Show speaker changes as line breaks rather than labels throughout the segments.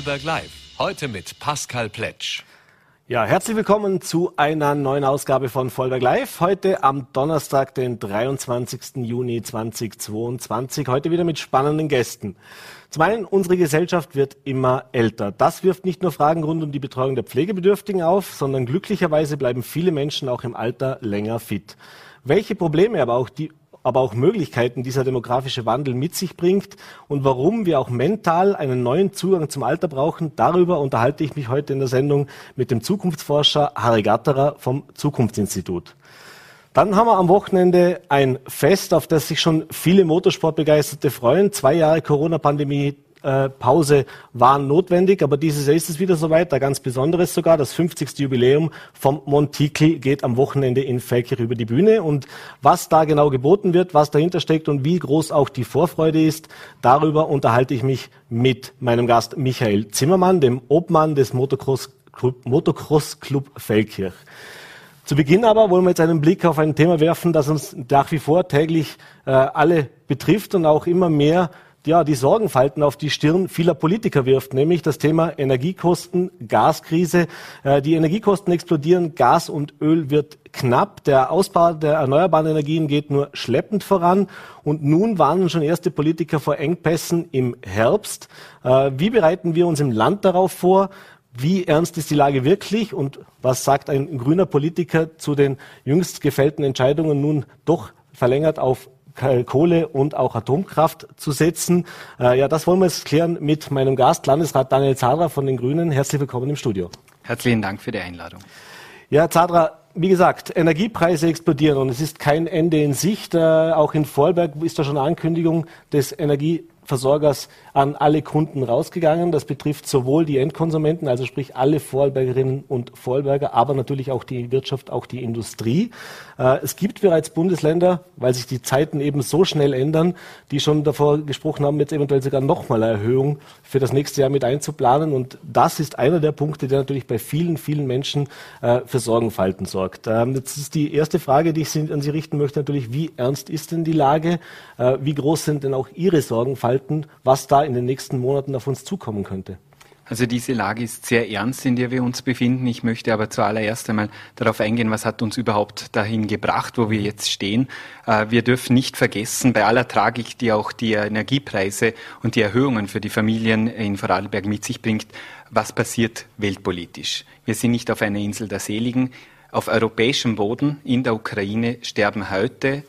Vorarlberg Live. Heute mit Pascal Pletsch.
Ja, herzlich willkommen zu einer neuen Ausgabe von Vollberg Live. Heute am Donnerstag, den 23. Juni 2022. Heute wieder mit spannenden Gästen. Zum einen, unsere Gesellschaft wird immer älter. Das wirft nicht nur Fragen rund um die Betreuung der Pflegebedürftigen auf, sondern glücklicherweise bleiben viele Menschen auch im Alter länger fit. Welche Probleme aber auch die aber auch Möglichkeiten dieser demografische Wandel mit sich bringt und warum wir auch mental einen neuen Zugang zum Alter brauchen. Darüber unterhalte ich mich heute in der Sendung mit dem Zukunftsforscher Harry Gatterer vom Zukunftsinstitut. Dann haben wir am Wochenende ein Fest, auf das sich schon viele Motorsportbegeisterte freuen. Zwei Jahre Corona-Pandemie Pause waren notwendig, aber dieses Jahr ist es wieder soweit, da ganz Besonderes sogar. Das 50. Jubiläum vom Montikli geht am Wochenende in Felkirch über die Bühne und was da genau geboten wird, was dahinter steckt und wie groß auch die Vorfreude ist, darüber unterhalte ich mich mit meinem Gast Michael Zimmermann, dem Obmann des Motocross Club, Motocross Club Feldkirch. Zu Beginn aber wollen wir jetzt einen Blick auf ein Thema werfen, das uns nach wie vor täglich äh, alle betrifft und auch immer mehr ja, die Sorgenfalten auf die Stirn vieler Politiker wirft, nämlich das Thema Energiekosten, Gaskrise. Äh, die Energiekosten explodieren, Gas und Öl wird knapp, der Ausbau der erneuerbaren Energien geht nur schleppend voran und nun warnen schon erste Politiker vor Engpässen im Herbst. Äh, wie bereiten wir uns im Land darauf vor? Wie ernst ist die Lage wirklich und was sagt ein grüner Politiker zu den jüngst gefällten Entscheidungen nun doch verlängert auf Kohle und auch Atomkraft zu setzen. Äh, ja, das wollen wir jetzt klären mit meinem Gast, Landesrat Daniel Zadra von den Grünen. Herzlich willkommen im Studio.
Herzlichen Dank für die Einladung.
Ja, Zadra, wie gesagt, Energiepreise explodieren und es ist kein Ende in Sicht. Äh, auch in Vorarlberg ist da schon eine Ankündigung des Energieversorgers an alle Kunden rausgegangen. Das betrifft sowohl die Endkonsumenten, also sprich alle Vorarlbergerinnen und Vorarlberger, aber natürlich auch die Wirtschaft, auch die Industrie. Äh, es gibt bereits Bundesländer, weil sich die Zeiten eben so schnell ändern, die schon davor gesprochen haben, jetzt eventuell sogar nochmal eine Erhöhung für das nächste Jahr mit einzuplanen. Und das ist einer der Punkte, der natürlich bei vielen, vielen Menschen äh, für Sorgenfalten sorgt. Ähm, jetzt ist die erste Frage, die ich an Sie richten möchte, natürlich, wie ernst ist denn die Lage? Äh, wie groß sind denn auch Ihre Sorgenfalten? Was da in den nächsten Monaten auf uns zukommen könnte?
Also diese Lage ist sehr ernst, in der wir uns befinden. Ich möchte aber zuallererst einmal darauf eingehen, was hat uns überhaupt dahin gebracht, wo wir jetzt stehen. Äh, wir dürfen nicht vergessen, bei aller Tragik, die auch die Energiepreise und die Erhöhungen für die Familien in Vorarlberg mit sich bringt, was passiert weltpolitisch. Wir sind nicht auf einer Insel der Seligen. Auf europäischem Boden in der Ukraine sterben heute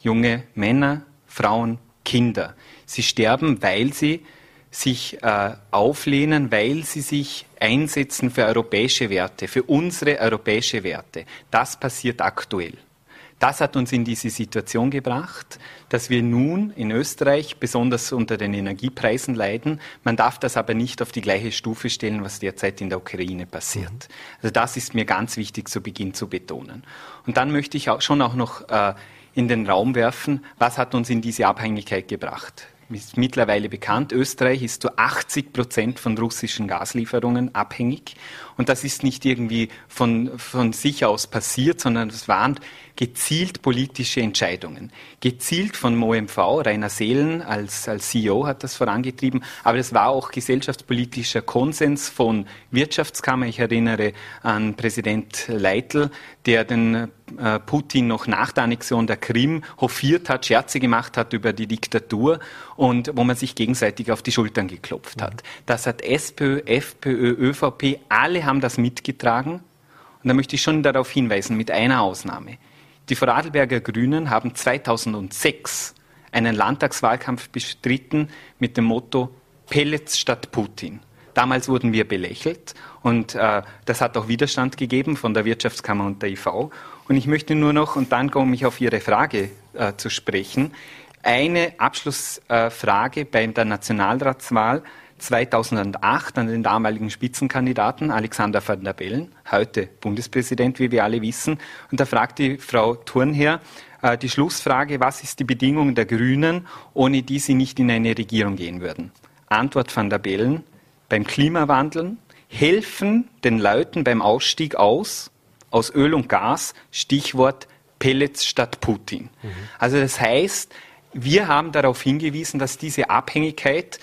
junge Männer, Frauen, Kinder. Sie sterben, weil sie sich äh, auflehnen, weil sie sich einsetzen für europäische Werte, für unsere europäische Werte. Das passiert aktuell. Das hat uns in diese Situation gebracht, dass wir nun in Österreich besonders unter den Energiepreisen leiden. Man darf das aber nicht auf die gleiche Stufe stellen, was derzeit in der Ukraine passiert. Also das ist mir ganz wichtig zu Beginn zu betonen. Und dann möchte ich auch schon auch noch äh, in den Raum werfen, was hat uns in diese Abhängigkeit gebracht? Ist mittlerweile bekannt, Österreich ist zu 80 Prozent von russischen Gaslieferungen abhängig. Und das ist nicht irgendwie von, von sich aus passiert, sondern es waren gezielt politische Entscheidungen. Gezielt von OMV, Rainer Seelen als, als CEO hat das vorangetrieben, aber es war auch gesellschaftspolitischer Konsens von Wirtschaftskammer. Ich erinnere an Präsident Leitl, der den äh, Putin noch nach der Annexion der Krim hofiert hat, Scherze gemacht hat über die Diktatur und wo man sich gegenseitig auf die Schultern geklopft hat. Das hat SPÖ, FPÖ, ÖVP, alle haben das mitgetragen. Und da möchte ich schon darauf hinweisen, mit einer Ausnahme. Die Vorarlberger Grünen haben 2006 einen Landtagswahlkampf bestritten mit dem Motto Pellets statt Putin. Damals wurden wir belächelt und äh, das hat auch Widerstand gegeben von der Wirtschaftskammer und der IV. Und ich möchte nur noch, und dann komme ich auf Ihre Frage äh, zu sprechen, eine Abschlussfrage äh, bei der Nationalratswahl 2008 an den damaligen Spitzenkandidaten Alexander van der Bellen, heute Bundespräsident, wie wir alle wissen. Und da fragt die Frau Thurnherr äh, die Schlussfrage, was ist die Bedingung der Grünen, ohne die sie nicht in eine Regierung gehen würden? Antwort van der Bellen, beim Klimawandel helfen den Leuten beim Ausstieg aus, aus Öl und Gas, Stichwort Pellets statt Putin. Mhm. Also das heißt, wir haben darauf hingewiesen, dass diese Abhängigkeit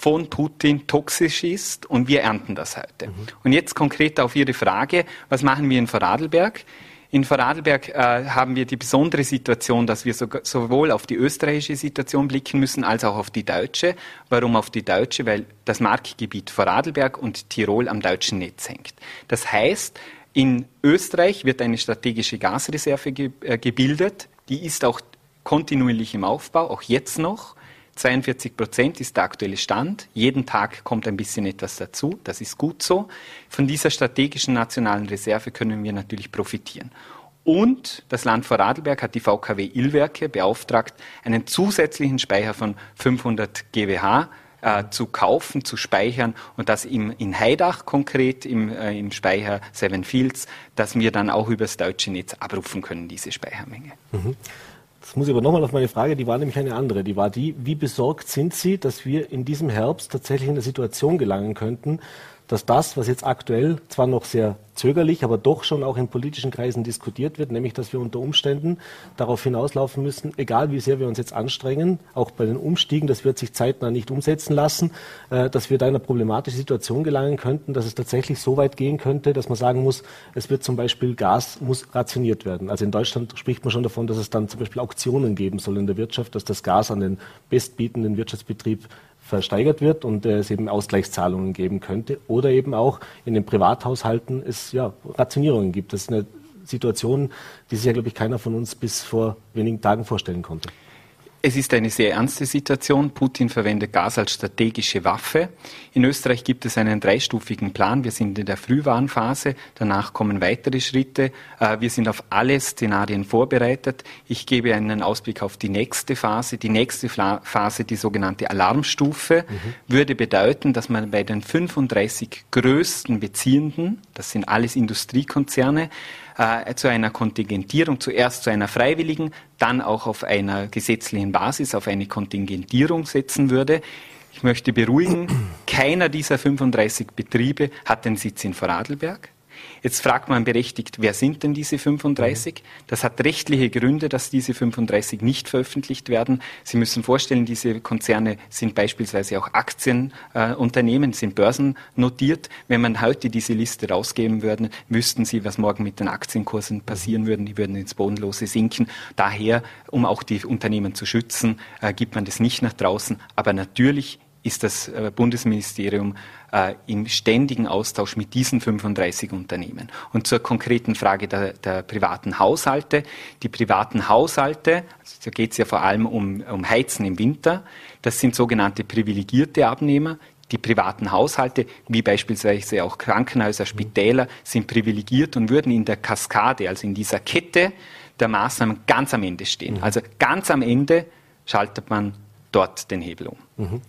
von Putin toxisch ist und wir ernten das heute. Mhm. Und jetzt konkret auf Ihre Frage, was machen wir in Vorarlberg? In Vorarlberg äh, haben wir die besondere Situation, dass wir so, sowohl auf die österreichische Situation blicken müssen, als auch auf die deutsche. Warum auf die deutsche? Weil das Marktgebiet Vorarlberg und Tirol am deutschen Netz hängt. Das heißt, in Österreich wird eine strategische Gasreserve ge äh, gebildet. Die ist auch kontinuierlich im Aufbau, auch jetzt noch. 42 Prozent ist der aktuelle Stand. Jeden Tag kommt ein bisschen etwas dazu. Das ist gut so. Von dieser strategischen nationalen Reserve können wir natürlich profitieren. Und das Land Vorarlberg hat die VKW Illwerke beauftragt, einen zusätzlichen Speicher von 500 GWH äh, zu kaufen, zu speichern und das im, in Heidach konkret im, äh, im Speicher Seven Fields, dass wir dann auch über das deutsche Netz abrufen können, diese Speichermenge.
Mhm. Das muss ich aber nochmal auf meine Frage, die war nämlich eine andere. Die war die, wie besorgt sind Sie, dass wir in diesem Herbst tatsächlich in eine Situation gelangen könnten, dass das, was jetzt aktuell zwar noch sehr zögerlich, aber doch schon auch in politischen Kreisen diskutiert wird, nämlich dass wir unter Umständen darauf hinauslaufen müssen, egal wie sehr wir uns jetzt anstrengen, auch bei den Umstiegen, das wird sich zeitnah nicht umsetzen lassen, äh, dass wir da in eine problematische Situation gelangen könnten, dass es tatsächlich so weit gehen könnte, dass man sagen muss, es wird zum Beispiel Gas muss rationiert werden. Also in Deutschland spricht man schon davon, dass es dann zum Beispiel Auktionen geben soll in der Wirtschaft, dass das Gas an den bestbietenden Wirtschaftsbetrieb versteigert wird und äh, es eben Ausgleichszahlungen geben könnte. Oder eben auch in den Privathaushalten es ja, Rationierungen gibt. Das ist eine Situation, die sich ja, glaube ich, keiner von uns bis vor wenigen Tagen vorstellen konnte.
Es ist eine sehr ernste Situation. Putin verwendet Gas als strategische Waffe. In Österreich gibt es einen dreistufigen Plan. Wir sind in der Frühwarnphase. Danach kommen weitere Schritte. Äh, wir sind auf alle Szenarien vorbereitet. Ich gebe einen Ausblick auf die nächste Phase. Die nächste Phase, die sogenannte Alarmstufe, mhm. würde bedeuten, dass man bei den 35 größten Beziehenden, das sind alles Industriekonzerne, äh, zu einer Kontingentierung, zuerst zu einer freiwilligen, dann auch auf einer gesetzlichen Basis, auf eine Kontingentierung setzen würde. Ich möchte beruhigen, keiner dieser 35 Betriebe hat den Sitz in Vorarlberg. Jetzt fragt man berechtigt, wer sind denn diese 35? Das hat rechtliche Gründe, dass diese 35 nicht veröffentlicht werden. Sie müssen vorstellen, diese Konzerne sind beispielsweise auch Aktienunternehmen, äh, sind börsennotiert. Wenn man heute diese Liste rausgeben würde, wüssten Sie, was morgen mit den Aktienkursen passieren würde. Die würden ins Bodenlose sinken. Daher, um auch die Unternehmen zu schützen, äh, gibt man das nicht nach draußen. Aber natürlich ist das äh, Bundesministerium äh, im ständigen Austausch mit diesen 35 Unternehmen. Und zur konkreten Frage der, der privaten Haushalte. Die privaten Haushalte, also da geht es ja vor allem um, um Heizen im Winter, das sind sogenannte privilegierte Abnehmer. Die privaten Haushalte, wie beispielsweise auch Krankenhäuser, Spitäler, sind privilegiert und würden in der Kaskade, also in dieser Kette der Maßnahmen ganz am Ende stehen. Mhm. Also ganz am Ende schaltet man dort den Hebel um. Mhm.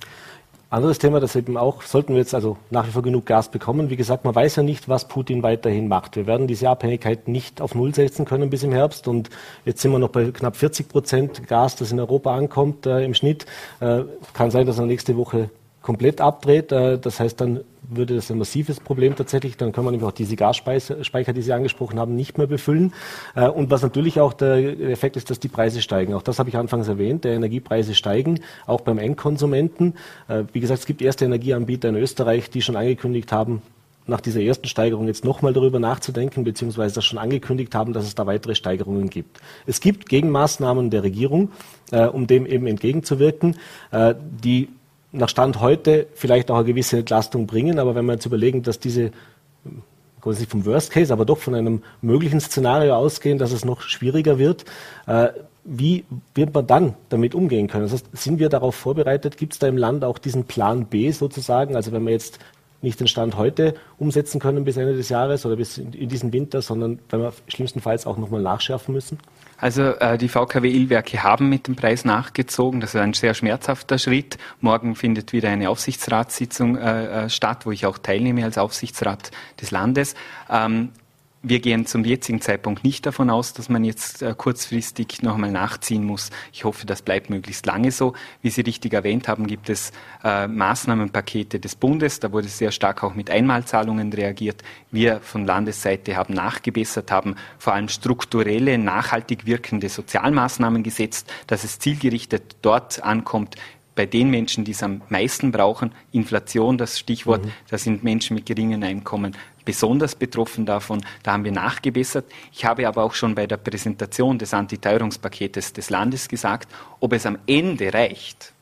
Anderes Thema, das eben auch, sollten wir jetzt also nach wie vor genug Gas bekommen. Wie gesagt, man weiß ja nicht, was Putin weiterhin macht. Wir werden diese Abhängigkeit nicht auf Null setzen können bis im Herbst. Und jetzt sind wir noch bei knapp 40 Prozent Gas, das in Europa ankommt äh, im Schnitt. Äh, kann sein, dass er nächste Woche komplett abdreht. Äh, das heißt, dann würde das ein massives Problem tatsächlich. Dann kann man nämlich auch diese Gasspeicher, die Sie angesprochen haben, nicht mehr befüllen. Äh, und was natürlich auch der Effekt ist, dass die Preise steigen. Auch das habe ich anfangs erwähnt. Der Energiepreise steigen, auch beim Endkonsumenten. Äh, wie gesagt, es gibt erste Energieanbieter in Österreich, die schon angekündigt haben, nach dieser ersten Steigerung jetzt nochmal darüber nachzudenken, beziehungsweise das schon angekündigt haben, dass es da weitere Steigerungen gibt. Es gibt Gegenmaßnahmen der Regierung, äh, um dem eben entgegenzuwirken, äh, die nach Stand heute vielleicht auch eine gewisse Entlastung bringen. Aber wenn wir jetzt überlegen, dass diese kommen nicht vom Worst Case, aber doch von einem möglichen Szenario ausgehen, dass es noch schwieriger wird. Äh, wie wird man dann damit umgehen können? Das heißt, sind wir darauf vorbereitet? Gibt es da im Land auch diesen Plan B sozusagen? Also wenn wir jetzt nicht den Stand heute umsetzen können bis Ende des Jahres oder bis in, in diesen Winter, sondern wenn wir schlimmstenfalls auch nochmal nachschärfen müssen?
Also äh, die VKW Illwerke haben mit dem Preis nachgezogen. Das ist ein sehr schmerzhafter Schritt. Morgen findet wieder eine Aufsichtsratssitzung äh, äh statt, wo ich auch teilnehme als Aufsichtsrat des Landes. Ähm, wir gehen zum jetzigen Zeitpunkt nicht davon aus, dass man jetzt äh, kurzfristig noch einmal nachziehen muss. Ich hoffe, das bleibt möglichst lange so. Wie Sie richtig erwähnt haben, gibt es äh, Maßnahmenpakete des Bundes. Da wurde sehr stark auch mit Einmalzahlungen reagiert. Wir von Landesseite haben nachgebessert, haben vor allem strukturelle, nachhaltig wirkende Sozialmaßnahmen gesetzt, dass es zielgerichtet dort ankommt, bei den Menschen, die es am meisten brauchen, Inflation, das Stichwort, mhm. da sind Menschen mit geringen Einkommen besonders betroffen davon. Da haben wir nachgebessert. Ich habe aber auch schon bei der Präsentation des Antiteuerungspaketes des Landes gesagt, ob es am Ende reicht,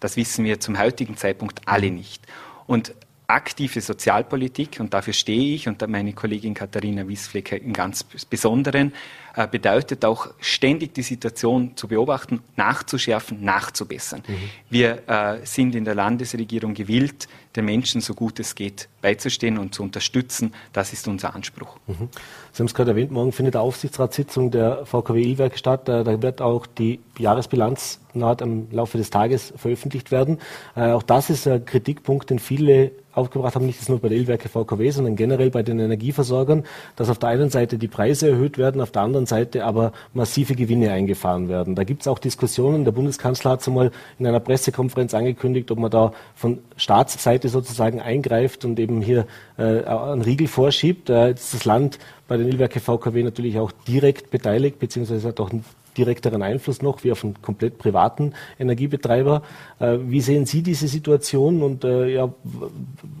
das wissen wir zum heutigen Zeitpunkt alle nicht. Und aktive Sozialpolitik, und dafür stehe ich und meine Kollegin Katharina Wiesflecker im ganz Besonderen, äh, bedeutet auch ständig die Situation zu beobachten, nachzuschärfen, nachzubessern. Mhm. Wir äh, sind in der Landesregierung gewillt, den Menschen so gut es geht beizustehen und zu unterstützen. Das ist unser Anspruch.
Mhm. Sie haben es gerade erwähnt, morgen findet die Aufsichtsratssitzung der VKW Ilwerk statt. Äh, da wird auch die Jahresbilanz naht im Laufe des Tages veröffentlicht werden. Auch das ist ein Kritikpunkt, den viele aufgebracht haben, nicht nur bei der Ölwerke VKW, sondern generell bei den Energieversorgern, dass auf der einen Seite die Preise erhöht werden, auf der anderen Seite aber massive Gewinne eingefahren werden. Da gibt es auch Diskussionen. Der Bundeskanzler hat es einmal in einer Pressekonferenz angekündigt, ob man da von Staatsseite sozusagen eingreift und eben hier äh, einen Riegel vorschiebt. Äh, ist das Land bei den Ölwerke VKW natürlich auch direkt beteiligt, beziehungsweise hat auch direkteren Einfluss noch wie auf einen komplett privaten Energiebetreiber. Äh, wie sehen Sie diese Situation und äh, ja,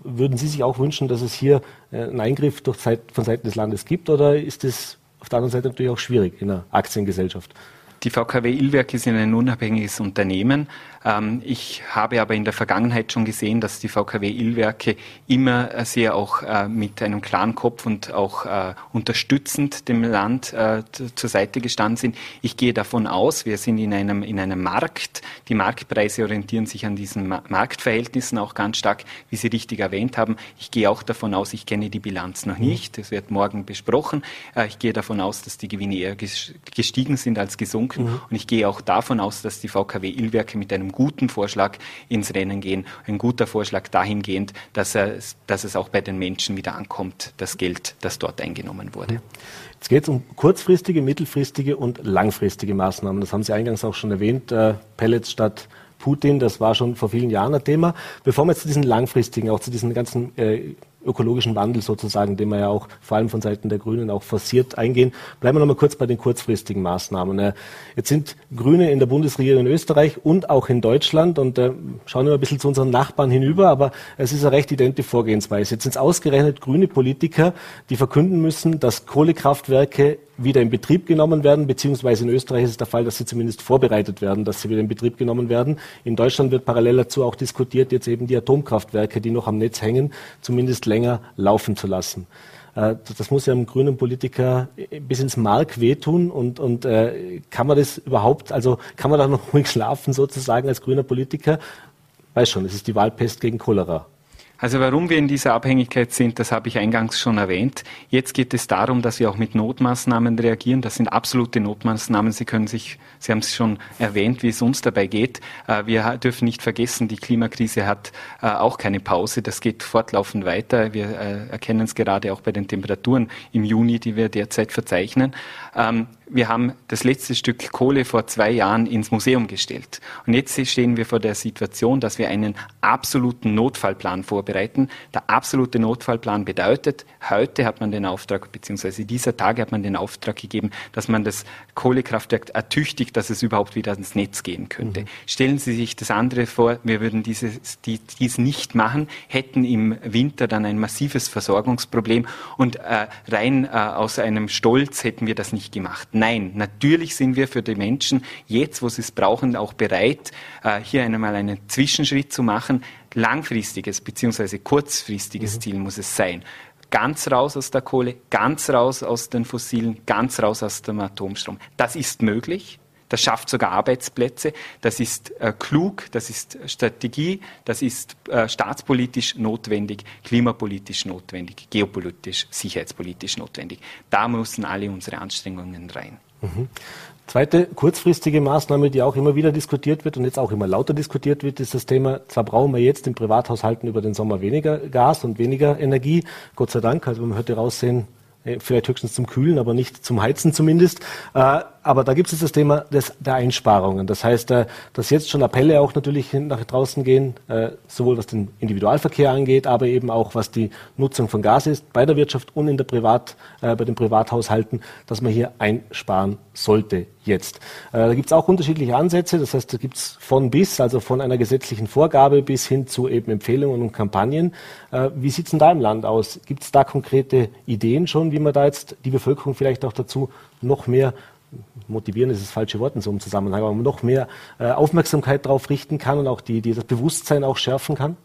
würden Sie sich auch wünschen, dass es hier äh, einen Eingriff Zeit, von Seiten des Landes gibt oder ist es auf der anderen Seite natürlich auch schwierig in einer Aktiengesellschaft?
Die VKW Illwerk ist ein unabhängiges Unternehmen. Ähm, ich habe aber in der Vergangenheit schon gesehen, dass die VKW Illwerke immer äh, sehr auch äh, mit einem klaren Kopf und auch äh, unterstützend dem Land zur Seite gestanden sind. Ich gehe davon aus, wir sind in einem, in einem Markt. Die Marktpreise orientieren sich an diesen Marktverhältnissen auch ganz stark, wie Sie richtig erwähnt haben. Ich gehe auch davon aus, ich kenne die Bilanz noch nicht. Das wird morgen besprochen. Ich gehe davon aus, dass die Gewinne eher gestiegen sind als gesunken. Mhm. Und ich gehe auch davon aus, dass die VKW Illwerke mit einem einem guten Vorschlag ins Rennen gehen. Ein guter Vorschlag dahingehend, dass, er, dass es auch bei den Menschen wieder ankommt, das Geld, das dort eingenommen wurde.
Jetzt geht es um kurzfristige, mittelfristige und langfristige Maßnahmen. Das haben Sie eingangs auch schon erwähnt. Äh, Pellets statt Putin, das war schon vor vielen Jahren ein Thema. Bevor wir jetzt zu diesen langfristigen, auch zu diesen ganzen äh, ökologischen Wandel sozusagen, den wir ja auch vor allem von Seiten der Grünen auch forciert eingehen. Bleiben wir noch mal kurz bei den kurzfristigen Maßnahmen. Äh, jetzt sind Grüne in der Bundesregierung in Österreich und auch in Deutschland und äh, schauen wir ein bisschen zu unseren Nachbarn hinüber, aber es ist eine recht idente Vorgehensweise. Jetzt sind es ausgerechnet grüne Politiker, die verkünden müssen, dass Kohlekraftwerke wieder in Betrieb genommen werden, beziehungsweise in Österreich ist es der Fall, dass sie zumindest vorbereitet werden, dass sie wieder in Betrieb genommen werden. In Deutschland wird parallel dazu auch diskutiert, jetzt eben die Atomkraftwerke, die noch am Netz hängen, zumindest länger laufen zu lassen. Äh, das muss ja einem grünen Politiker bis ins Mark wehtun und, und äh, kann man das überhaupt, also kann man da noch ruhig schlafen sozusagen als grüner Politiker? Weiß schon, es ist die Wahlpest gegen Cholera.
Also warum wir in dieser Abhängigkeit sind, das habe ich eingangs schon erwähnt. Jetzt geht es darum, dass wir auch mit Notmaßnahmen reagieren. Das sind absolute Notmaßnahmen. Sie können sich, Sie haben es schon erwähnt, wie es uns dabei geht. Äh, wir dürfen nicht vergessen, die Klimakrise hat äh, auch keine Pause. Das geht fortlaufend weiter. Wir äh, erkennen es gerade auch bei den Temperaturen im Juni, die wir derzeit verzeichnen. Wir haben das letzte Stück Kohle vor zwei Jahren ins Museum gestellt. Und jetzt stehen wir vor der Situation, dass wir einen absoluten Notfallplan vorbereiten. Der absolute Notfallplan bedeutet, heute hat man den Auftrag, beziehungsweise dieser Tage hat man den Auftrag gegeben, dass man das Kohlekraftwerk ertüchtigt, dass es überhaupt wieder ans Netz gehen könnte. Mhm. Stellen Sie sich das andere vor, wir würden dieses, die, dies nicht machen, hätten im Winter dann ein massives Versorgungsproblem und äh, rein äh, aus einem Stolz hätten wir das nicht gemacht. Nein, natürlich sind wir für die Menschen jetzt, wo sie es brauchen, auch bereit, äh, hier einmal einen Zwischenschritt zu machen. Langfristiges bzw. kurzfristiges mhm. Ziel muss es sein ganz raus aus der Kohle, ganz raus aus den Fossilen, ganz raus aus dem Atomstrom. Das ist möglich. Das schafft sogar Arbeitsplätze. Das ist äh, klug, das ist Strategie, das ist äh, staatspolitisch notwendig, klimapolitisch notwendig, geopolitisch, sicherheitspolitisch notwendig. Da müssen alle unsere Anstrengungen rein.
Mhm. Zweite kurzfristige Maßnahme, die auch immer wieder diskutiert wird und jetzt auch immer lauter diskutiert wird, ist das Thema, zwar brauchen wir jetzt in Privathaushalten über den Sommer weniger Gas und weniger Energie, Gott sei Dank, also man hört raussehen, äh, vielleicht höchstens zum Kühlen, aber nicht zum Heizen zumindest. Äh, aber da gibt es das Thema des, der Einsparungen. Das heißt, äh, dass jetzt schon Appelle auch natürlich nach draußen gehen, äh, sowohl was den Individualverkehr angeht, aber eben auch was die Nutzung von Gas ist, bei der Wirtschaft und in der Privat, äh, bei den Privathaushalten, dass man hier einsparen sollte jetzt. Da gibt es auch unterschiedliche Ansätze. Das heißt, da gibt es von bis, also von einer gesetzlichen Vorgabe bis hin zu eben Empfehlungen und Kampagnen. Wie sieht es denn da im Land aus? Gibt es da konkrete Ideen schon, wie man da jetzt die Bevölkerung vielleicht auch dazu noch mehr motivieren ist das falsche Wort in so einem Zusammenhang, aber noch mehr äh, Aufmerksamkeit darauf richten kann und auch die, die das Bewusstsein auch schärfen kann?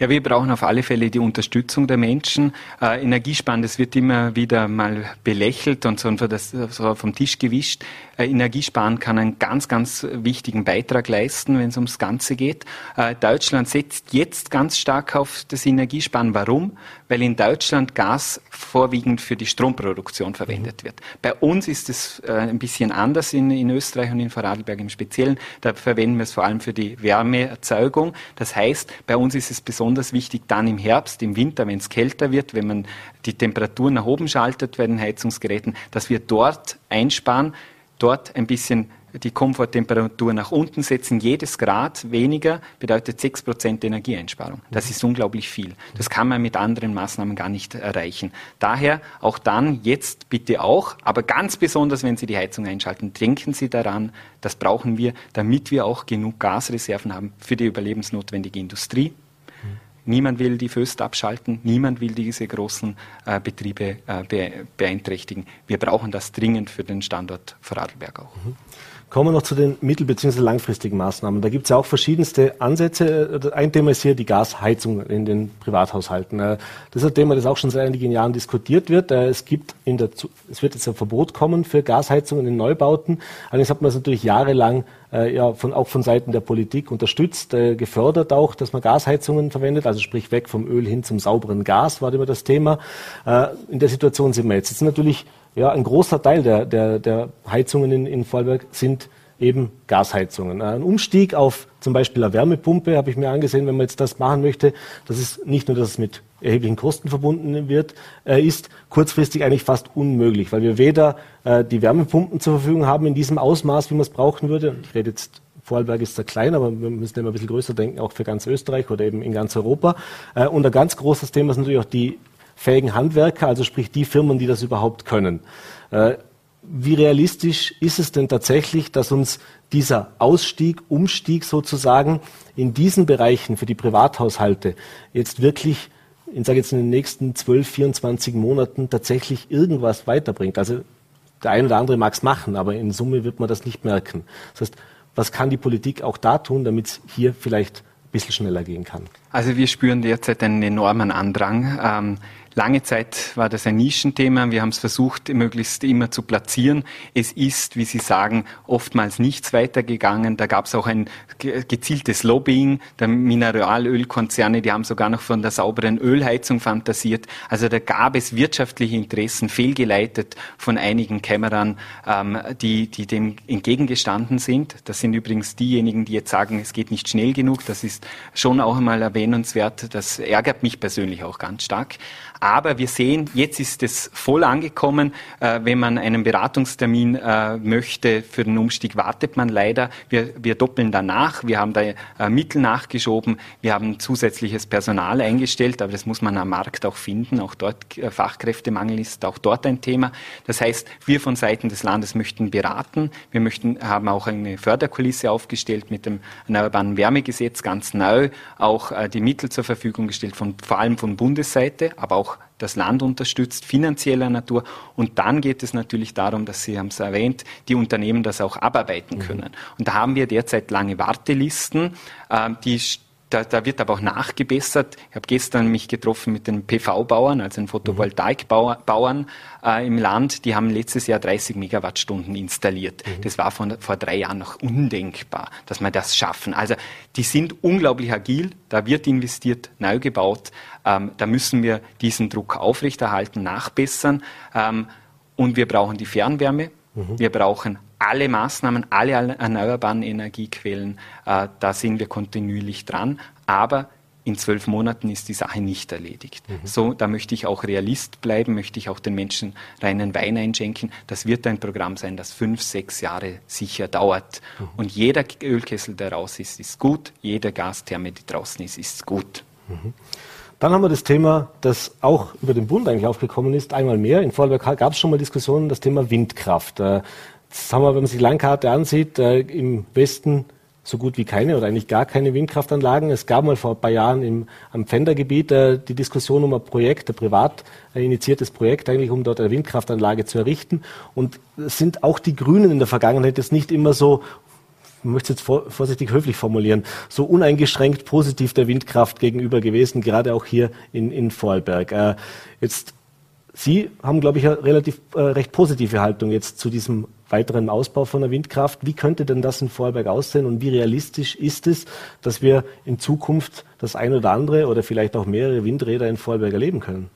Ja, wir brauchen auf alle Fälle die Unterstützung der Menschen. Äh, Energiesparen, das wird immer wieder mal belächelt und so, das, so vom Tisch gewischt. Äh, Energiesparen kann einen ganz, ganz wichtigen Beitrag leisten, wenn es ums Ganze geht. Äh, Deutschland setzt jetzt ganz stark auf das Energiesparen. Warum? Weil in Deutschland Gas vorwiegend für die Stromproduktion verwendet wird. Bei uns ist es äh, ein bisschen anders in, in Österreich und in Vorarlberg im Speziellen. Da verwenden wir es vor allem für die Wärmeerzeugung. Das heißt, bei uns ist es besonders besonders wichtig dann im Herbst, im Winter, wenn es kälter wird, wenn man die Temperatur nach oben schaltet bei den Heizungsgeräten, dass wir dort einsparen, dort ein bisschen die Komforttemperatur nach unten setzen. Jedes Grad weniger bedeutet 6% Energieeinsparung. Das ist unglaublich viel. Das kann man mit anderen Maßnahmen gar nicht erreichen. Daher auch dann jetzt bitte auch, aber ganz besonders, wenn Sie die Heizung einschalten, denken Sie daran, das brauchen wir, damit wir auch genug Gasreserven haben für die überlebensnotwendige Industrie, Niemand will die Föst abschalten, niemand will diese großen äh, Betriebe äh, be beeinträchtigen. Wir brauchen das dringend für den Standort Vorarlberg auch. Mhm.
Kommen wir noch zu den mittel- bzw. langfristigen Maßnahmen. Da gibt es ja auch verschiedenste Ansätze. Ein Thema ist hier die Gasheizung in den Privathaushalten. Äh, das ist ein Thema, das auch schon seit einigen Jahren diskutiert wird. Äh, es, gibt in der, es wird jetzt ein Verbot kommen für Gasheizungen in Neubauten. Allerdings hat man es natürlich jahrelang äh, ja, von, auch von Seiten der Politik unterstützt, gefördert auch, dass man Gasheizungen verwendet, also sprich weg vom Öl hin zum sauberen Gas war immer das Thema. In der Situation sind wir jetzt. Jetzt natürlich ja, ein großer Teil der, der, der Heizungen in, in Vorarlberg sind eben Gasheizungen. Ein Umstieg auf zum Beispiel eine Wärmepumpe habe ich mir angesehen, wenn man jetzt das machen möchte. Das ist nicht nur, dass es mit erheblichen Kosten verbunden wird, äh, ist kurzfristig eigentlich fast unmöglich, weil wir weder äh, die Wärmepumpen zur Verfügung haben in diesem Ausmaß, wie man es brauchen würde. Ich rede jetzt Vorarlberg ist zwar klein, aber wir müssen immer ein bisschen größer denken, auch für ganz Österreich oder eben in ganz Europa. Äh, und ein ganz großes Thema ist natürlich auch die fähigen Handwerker, also sprich die Firmen, die das überhaupt können. Äh, wie realistisch ist es denn tatsächlich, dass uns dieser Ausstieg, Umstieg sozusagen in diesen Bereichen für die Privathaushalte jetzt wirklich, ich sage jetzt in den nächsten 12, 24 Monaten tatsächlich irgendwas weiterbringt? Also der eine oder andere mag es machen, aber in Summe wird man das nicht merken. Das heißt, was kann die Politik auch da tun, damit es hier vielleicht ein bisschen schneller gehen kann?
Also wir spüren derzeit einen enormen Andrang. Ähm, Lange Zeit war das ein Nischenthema. Wir haben es versucht, möglichst immer zu platzieren. Es ist, wie Sie sagen, oftmals nichts weitergegangen. Da gab es auch ein gezieltes Lobbying der Mineralölkonzerne. Die haben sogar noch von der sauberen Ölheizung fantasiert. Also da gab es wirtschaftliche Interessen, fehlgeleitet von einigen Kämmerern, ähm, die, die dem entgegengestanden sind. Das sind übrigens diejenigen, die jetzt sagen, es geht nicht schnell genug. Das ist schon auch einmal erwähnenswert. Das ärgert mich persönlich auch ganz stark. Aber wir sehen, jetzt ist es voll angekommen. Äh, wenn man einen Beratungstermin äh, möchte für den Umstieg, wartet man leider. Wir, wir doppeln danach. Wir haben da äh, Mittel nachgeschoben. Wir haben zusätzliches Personal eingestellt, aber das muss man am Markt auch finden. Auch dort äh, Fachkräftemangel ist auch dort ein Thema. Das heißt, wir von Seiten des Landes möchten beraten. Wir möchten, haben auch eine Förderkulisse aufgestellt mit dem Erneuerbaren Wärmegesetz ganz neu, auch äh, die Mittel zur Verfügung gestellt, von, vor allem von Bundesseite, aber auch das Land unterstützt, finanzieller Natur. Und dann geht es natürlich darum, dass Sie haben es erwähnt, die Unternehmen das auch abarbeiten mhm. können. Und da haben wir derzeit lange Wartelisten, äh, die da, da wird aber auch nachgebessert. Ich habe gestern mich getroffen mit den PV-Bauern, also den Photovoltaik-Bauern äh, im Land. Die haben letztes Jahr 30 Megawattstunden installiert. Mhm. Das war von, vor drei Jahren noch undenkbar, dass wir das schaffen. Also die sind unglaublich agil. Da wird investiert, neu gebaut. Ähm, da müssen wir diesen Druck aufrechterhalten, nachbessern. Ähm, und wir brauchen die Fernwärme. Mhm. Wir brauchen alle Maßnahmen, alle erneuerbaren Energiequellen, äh, da sind wir kontinuierlich dran. Aber in zwölf Monaten ist die Sache nicht erledigt. Mhm. So, da möchte ich auch Realist bleiben, möchte ich auch den Menschen reinen Wein einschenken. Das wird ein Programm sein, das fünf, sechs Jahre sicher dauert. Mhm. Und jeder Ölkessel, der raus ist, ist gut. Jede Gastherme, die draußen ist, ist gut. Mhm.
Dann haben wir das Thema, das auch über den Bund eigentlich aufgekommen ist, einmal mehr. In Vorarlberg gab es schon mal Diskussionen, das Thema Windkraft. Haben wir, wenn man sich die Landkarte ansieht, äh, im Westen so gut wie keine oder eigentlich gar keine Windkraftanlagen. Es gab mal vor ein paar Jahren im, am Pfändergebiet äh, die Diskussion um ein Projekt, ein privat äh, initiiertes Projekt eigentlich, um dort eine Windkraftanlage zu errichten. Und sind auch die Grünen in der Vergangenheit jetzt nicht immer so ich möchte es jetzt vor, vorsichtig höflich formulieren, so uneingeschränkt positiv der Windkraft gegenüber gewesen, gerade auch hier in, in Vorarlberg. Äh, jetzt Sie haben, glaube ich, eine relativ äh, recht positive Haltung jetzt zu diesem weiteren Ausbau von der Windkraft. Wie könnte denn das in Vorarlberg aussehen und wie realistisch ist es, dass wir in Zukunft das ein oder andere oder vielleicht auch mehrere Windräder in Vorarlberg erleben können?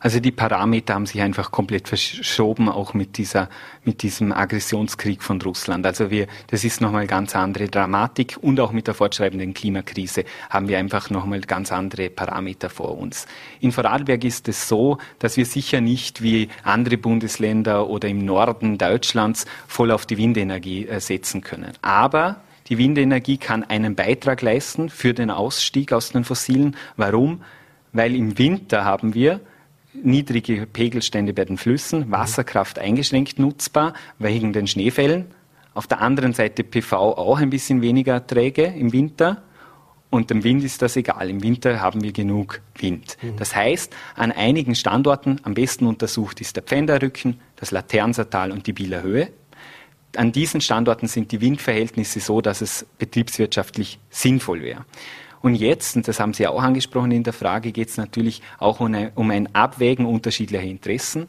Also die Parameter haben sich einfach komplett verschoben, auch mit dieser, mit diesem Aggressionskrieg von Russland. Also wir, das ist nochmal ganz andere Dramatik und auch mit der fortschreibenden Klimakrise haben wir einfach nochmal ganz andere Parameter vor uns. In Vorarlberg ist es so, dass wir sicher nicht wie andere Bundesländer oder im Norden Deutschlands voll auf die Windenergie äh, setzen können. Aber die Windenergie kann einen Beitrag leisten für den Ausstieg aus den Fossilen. Warum? Weil im Winter haben wir niedrige Pegelstände bei den Flüssen, Wasserkraft eingeschränkt nutzbar wegen den Schneefällen. Auf der anderen Seite PV auch ein bisschen weniger Erträge im Winter. Und dem Wind ist das egal. Im Winter haben wir genug Wind. Mhm. Das heißt, an einigen Standorten am besten untersucht ist der Pfänderrücken, das Laternsertal und die Bieler Höhe. An diesen Standorten sind die Windverhältnisse so, dass es betriebswirtschaftlich sinnvoll wäre. Und jetzt, und das haben Sie auch angesprochen in der Frage, geht es natürlich auch um ein, um ein Abwägen unterschiedlicher Interessen.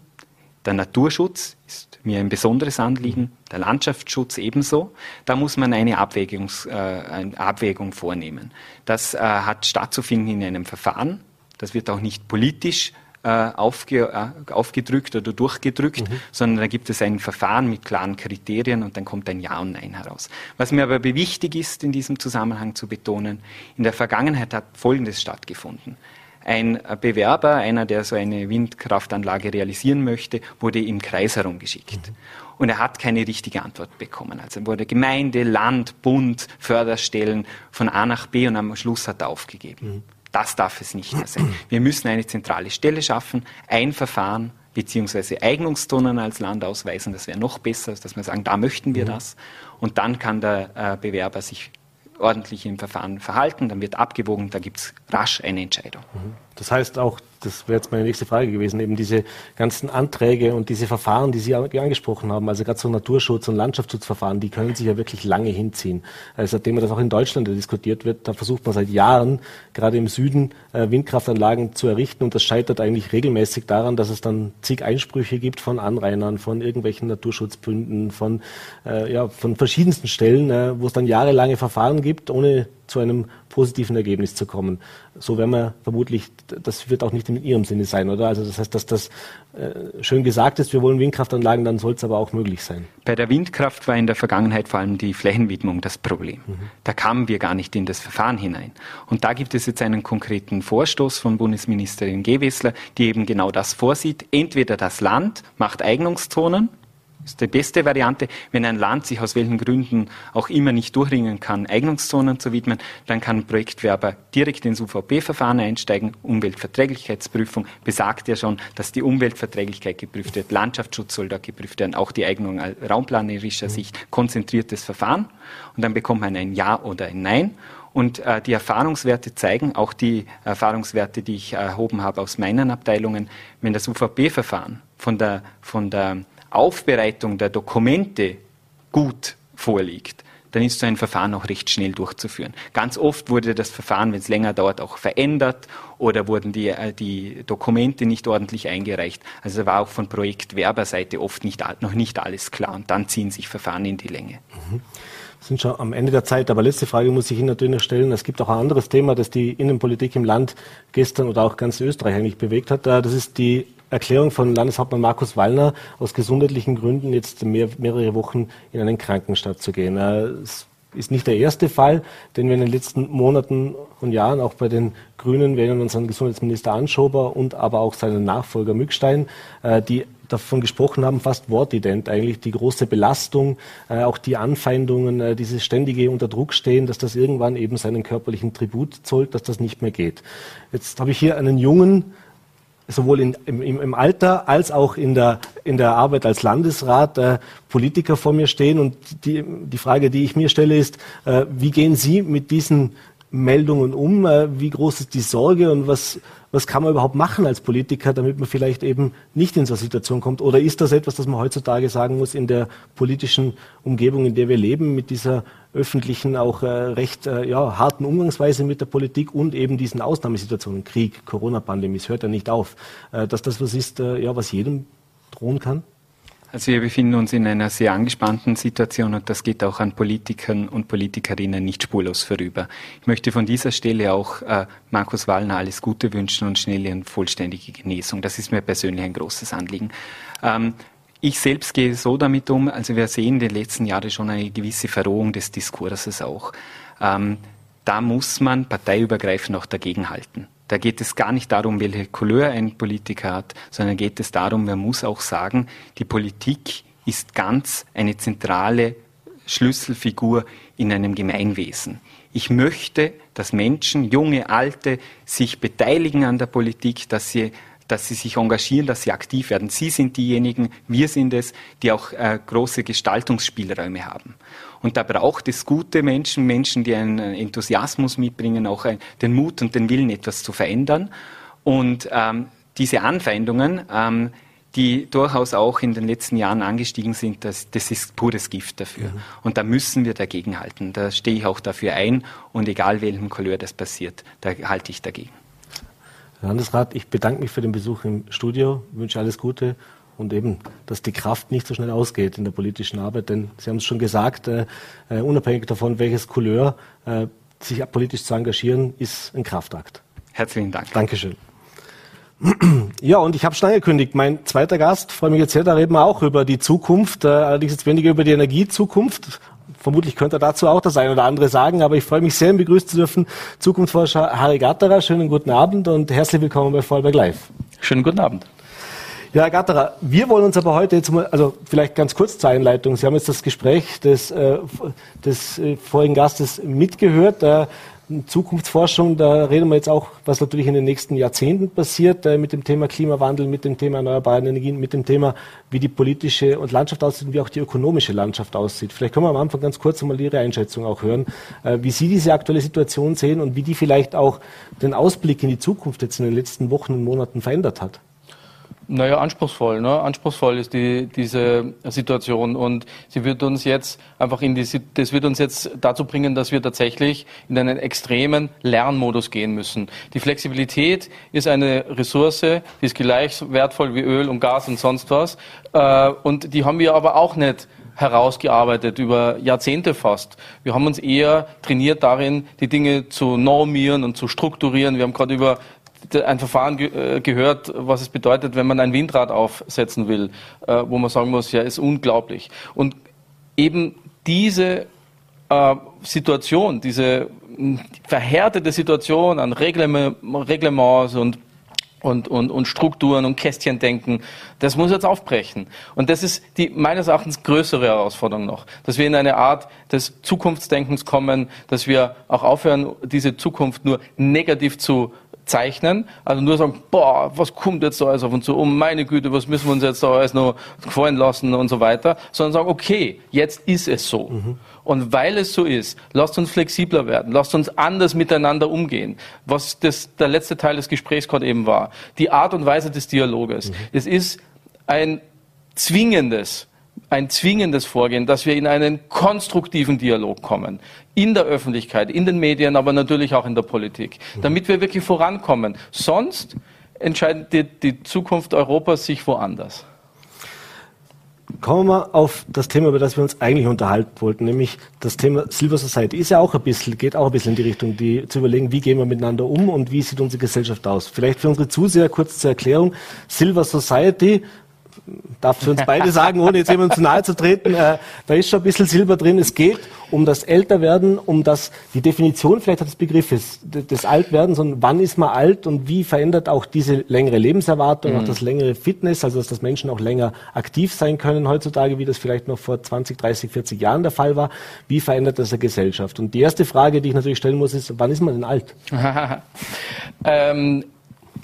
Der Naturschutz ist mir ein besonderes Anliegen, der Landschaftsschutz ebenso. Da muss man eine, Abwägungs, äh, eine Abwägung vornehmen. Das äh, hat stattzufinden in einem Verfahren. Das wird auch nicht politisch aufge, äh, aufgedrückt oder durchgedrückt, mhm. sondern da gibt es ein Verfahren mit klaren Kriterien und dann kommt ein Ja und Nein heraus. Was mir aber wichtig ist, in diesem Zusammenhang zu betonen, in der Vergangenheit hat Folgendes stattgefunden. Ein Bewerber, einer, der so eine Windkraftanlage realisieren möchte, wurde im Kreis herumgeschickt. Mhm. Und er hat keine richtige Antwort bekommen. Also wurde Gemeinde, Land, Bund, Förderstellen von A nach B und am Schluss hat er aufgegeben. Mhm. Das darf es nicht mehr sein. Wir müssen eine zentrale Stelle schaffen, ein Verfahren beziehungsweise Eignungszonen als Land ausweisen. Das wäre noch besser, dass wir sagen, da möchten wir mhm. das. Und dann kann der äh, Bewerber sich ordentlich im Verfahren verhalten, dann wird abgewogen, da gibt es rasch eine Entscheidung.
Mhm. Das heißt auch, das wäre jetzt meine nächste Frage gewesen, eben diese ganzen Anträge und diese Verfahren, die Sie angesprochen haben, also gerade so Naturschutz- und Landschaftsschutzverfahren, die können sich ja wirklich lange hinziehen. Also seitdem das auch in Deutschland diskutiert wird, da versucht man seit Jahren, gerade im Süden, äh, Windkraftanlagen zu errichten und das scheitert eigentlich regelmäßig daran, dass es dann zig Einsprüche gibt von Anrainern, von irgendwelchen Naturschutzbünden, von, äh, ja, von verschiedensten Stellen, äh, wo es dann jahrelange Verfahren gibt, ohne zu einem positiven Ergebnis zu kommen. So werden wir vermutlich, das wird auch nicht in Ihrem Sinne sein, oder? Also das heißt, dass das äh, schön gesagt ist, wir wollen Windkraftanlagen, dann soll es aber auch möglich sein.
Bei der Windkraft war in der Vergangenheit vor allem die Flächenwidmung das Problem. Mhm. Da kamen wir gar nicht in das Verfahren hinein. Und da gibt es jetzt einen konkreten Vorstoß von Bundesministerin Gewessler, die eben genau das vorsieht. Entweder das Land macht Eignungszonen, das ist die beste Variante. Wenn ein Land sich aus welchen Gründen auch immer nicht durchringen kann, Eignungszonen zu widmen, dann kann ein Projektwerber direkt ins UVP-Verfahren einsteigen. Umweltverträglichkeitsprüfung besagt ja schon, dass die Umweltverträglichkeit geprüft wird. Landschaftsschutz soll da geprüft werden, auch die Eignung raumplanerischer mhm. Sicht. Konzentriertes Verfahren. Und dann bekommt man ein Ja oder ein Nein. Und äh, die Erfahrungswerte zeigen, auch die Erfahrungswerte, die ich erhoben habe aus meinen Abteilungen, wenn das UVP-Verfahren von der, von der Aufbereitung der Dokumente gut vorliegt, dann ist so ein Verfahren auch recht schnell durchzuführen. Ganz oft wurde das Verfahren, wenn es länger dauert, auch verändert oder wurden die, äh, die Dokumente nicht ordentlich eingereicht. Also war auch von Projektwerberseite oft nicht, noch nicht alles klar und dann ziehen sich Verfahren in die Länge.
Mhm. Wir sind schon am Ende der Zeit, aber letzte Frage muss ich Ihnen natürlich noch stellen. Es gibt auch ein anderes Thema, das die Innenpolitik im Land gestern oder auch ganz Österreich eigentlich bewegt hat. Äh, das ist die Erklärung von Landeshauptmann Markus Wallner, aus gesundheitlichen Gründen jetzt mehr, mehrere Wochen in einen Krankenstand zu gehen. Es ist nicht der erste Fall, den wir in den letzten Monaten und Jahren auch bei den Grünen, wir erinnern uns an Gesundheitsminister Anschober und aber auch seinen Nachfolger Mückstein, äh, die davon gesprochen haben, fast wortident eigentlich, die große Belastung, äh, auch die Anfeindungen, äh, dieses ständige unter Druck stehen, dass das irgendwann eben seinen körperlichen Tribut zollt, dass das nicht mehr geht. Jetzt habe ich hier einen jungen, sowohl in, im, im, Alter als auch in der, in der Arbeit als Landesrat äh, Politiker vor mir stehen. Und die, die Frage, die ich mir stelle, ist, äh, wie gehen Sie mit diesen Meldungen um? Äh, wie groß ist die Sorge und was, was kann man überhaupt machen als Politiker, damit man vielleicht eben nicht in so eine Situation kommt? Oder ist das etwas, das man heutzutage sagen muss in der politischen Umgebung, in der wir leben, mit dieser öffentlichen, auch äh, recht äh, ja, harten Umgangsweise mit der Politik und eben diesen Ausnahmesituationen, Krieg, Corona-Pandemie, es hört ja nicht auf, äh, dass das was ist, äh, ja, was jedem drohen kann?
Also wir befinden uns in einer sehr angespannten Situation und das geht auch an Politikern und Politikerinnen nicht spurlos vorüber. Ich möchte von dieser Stelle auch äh, Markus Wallner alles Gute wünschen und schnelle und vollständige Genesung. Das ist mir persönlich ein großes Anliegen. Ähm, ich selbst gehe so damit um, also wir sehen in den letzten Jahren schon eine gewisse Verrohung des Diskurses auch. Ähm, da muss man parteiübergreifend auch dagegenhalten. Da geht es gar nicht darum, welche Couleur ein Politiker hat, sondern geht es darum, man muss auch sagen, die Politik ist ganz eine zentrale Schlüsselfigur in einem Gemeinwesen. Ich möchte, dass Menschen, junge, alte, sich beteiligen an der Politik, dass sie dass sie sich engagieren, dass sie aktiv werden. Sie sind diejenigen, wir sind es, die auch äh, große Gestaltungsspielräume haben. Und da braucht es gute Menschen, Menschen, die einen Enthusiasmus mitbringen, auch den Mut und den Willen, etwas zu verändern. Und ähm, diese Anfeindungen, ähm, die durchaus auch in den letzten Jahren angestiegen sind, das, das ist pures Gift dafür. Mhm. Und da müssen wir dagegenhalten. Da stehe ich auch dafür ein und egal welchem Couleur das passiert, da halte ich dagegen.
Herr Landesrat, ich bedanke mich für den Besuch im Studio, wünsche alles Gute und eben, dass die Kraft nicht so schnell ausgeht in der politischen Arbeit. Denn Sie haben es schon gesagt, äh, äh, unabhängig davon, welches Couleur, äh, sich politisch zu engagieren, ist ein Kraftakt.
Herzlichen Dank.
Dankeschön. Ja, und ich habe schon angekündigt, mein zweiter Gast, freue mich jetzt sehr, da reden wir auch über die Zukunft, äh, allerdings jetzt weniger über die Energiezukunft. Vermutlich könnte er dazu auch das eine oder andere sagen, aber ich freue mich sehr, ihn begrüßen zu dürfen, Zukunftsforscher Harry Gatterer. Schönen guten Abend und herzlich willkommen bei Vollberg Live.
Schönen guten Abend.
Ja, Herr Gatterer, wir wollen uns aber heute jetzt mal, also vielleicht ganz kurz zur Einleitung. Sie haben jetzt das Gespräch des, äh, des äh, vorigen Gastes mitgehört. Äh, Zukunftsforschung, da reden wir jetzt auch, was natürlich in den nächsten Jahrzehnten passiert äh, mit dem Thema Klimawandel, mit dem Thema erneuerbare Energien, mit dem Thema, wie die politische und Landschaft aussieht und wie auch die ökonomische Landschaft aussieht. Vielleicht können wir am Anfang ganz kurz einmal Ihre Einschätzung auch hören, äh, wie Sie diese aktuelle Situation sehen und wie die vielleicht auch den Ausblick in die Zukunft jetzt in den letzten Wochen und Monaten verändert hat.
Naja, anspruchsvoll, ne? Anspruchsvoll ist die, diese Situation und sie wird uns jetzt einfach in die, das wird uns jetzt dazu bringen, dass wir tatsächlich in einen extremen Lernmodus gehen müssen. Die Flexibilität ist eine Ressource, die ist gleich wertvoll wie Öl und Gas und sonst was. Äh, und die haben wir aber auch nicht herausgearbeitet über Jahrzehnte fast. Wir haben uns eher trainiert darin, die Dinge zu normieren und zu strukturieren. Wir haben gerade über ein Verfahren ge äh, gehört, was es bedeutet, wenn man ein Windrad aufsetzen will, äh, wo man sagen muss, ja, ist unglaublich. Und eben diese äh, Situation, diese verhärtete Situation an Reglements und und, und, und Strukturen und Kästchen denken, das muss jetzt aufbrechen. Und das ist die meines Erachtens größere Herausforderung noch, dass wir in eine Art des Zukunftsdenkens kommen, dass wir auch aufhören, diese Zukunft nur negativ zu zeichnen, also nur sagen, boah, was kommt jetzt da alles auf uns zu, oh meine Güte, was müssen wir uns jetzt da alles noch gefallen lassen und so weiter, sondern sagen, okay, jetzt ist es so. Mhm. Und weil es so ist, lasst uns flexibler werden, lasst uns anders miteinander umgehen. Was das, der letzte Teil des Gesprächs gerade eben war, die Art und Weise des Dialoges. Mhm. Es ist ein zwingendes ein zwingendes Vorgehen, dass wir in einen konstruktiven Dialog kommen. In der Öffentlichkeit, in den Medien, aber natürlich auch in der Politik. Mhm. Damit wir wirklich vorankommen. Sonst entscheidet die, die Zukunft Europas sich woanders.
Kommen wir mal auf das Thema, über das wir uns eigentlich unterhalten wollten, nämlich das Thema Silver Society. Ist ja auch ein bisschen, geht auch ein bisschen in die Richtung, die zu überlegen, wie gehen wir miteinander um und wie sieht unsere Gesellschaft aus. Vielleicht für unsere Zuseher kurz zur Erklärung. Silver Society darf für uns beide sagen, ohne jetzt jemandem zu nahe zu treten, äh, da ist schon ein bisschen Silber drin. Es geht um das Älterwerden, um das, die Definition vielleicht des Begriffes des Altwerdens und wann ist man alt und wie verändert auch diese längere Lebenserwartung, mhm. auch das längere Fitness, also dass das Menschen auch länger aktiv sein können heutzutage, wie das vielleicht noch vor 20, 30, 40 Jahren der Fall war. Wie verändert das eine Gesellschaft? Und die erste Frage, die ich natürlich stellen muss, ist, wann ist man denn alt?
ähm,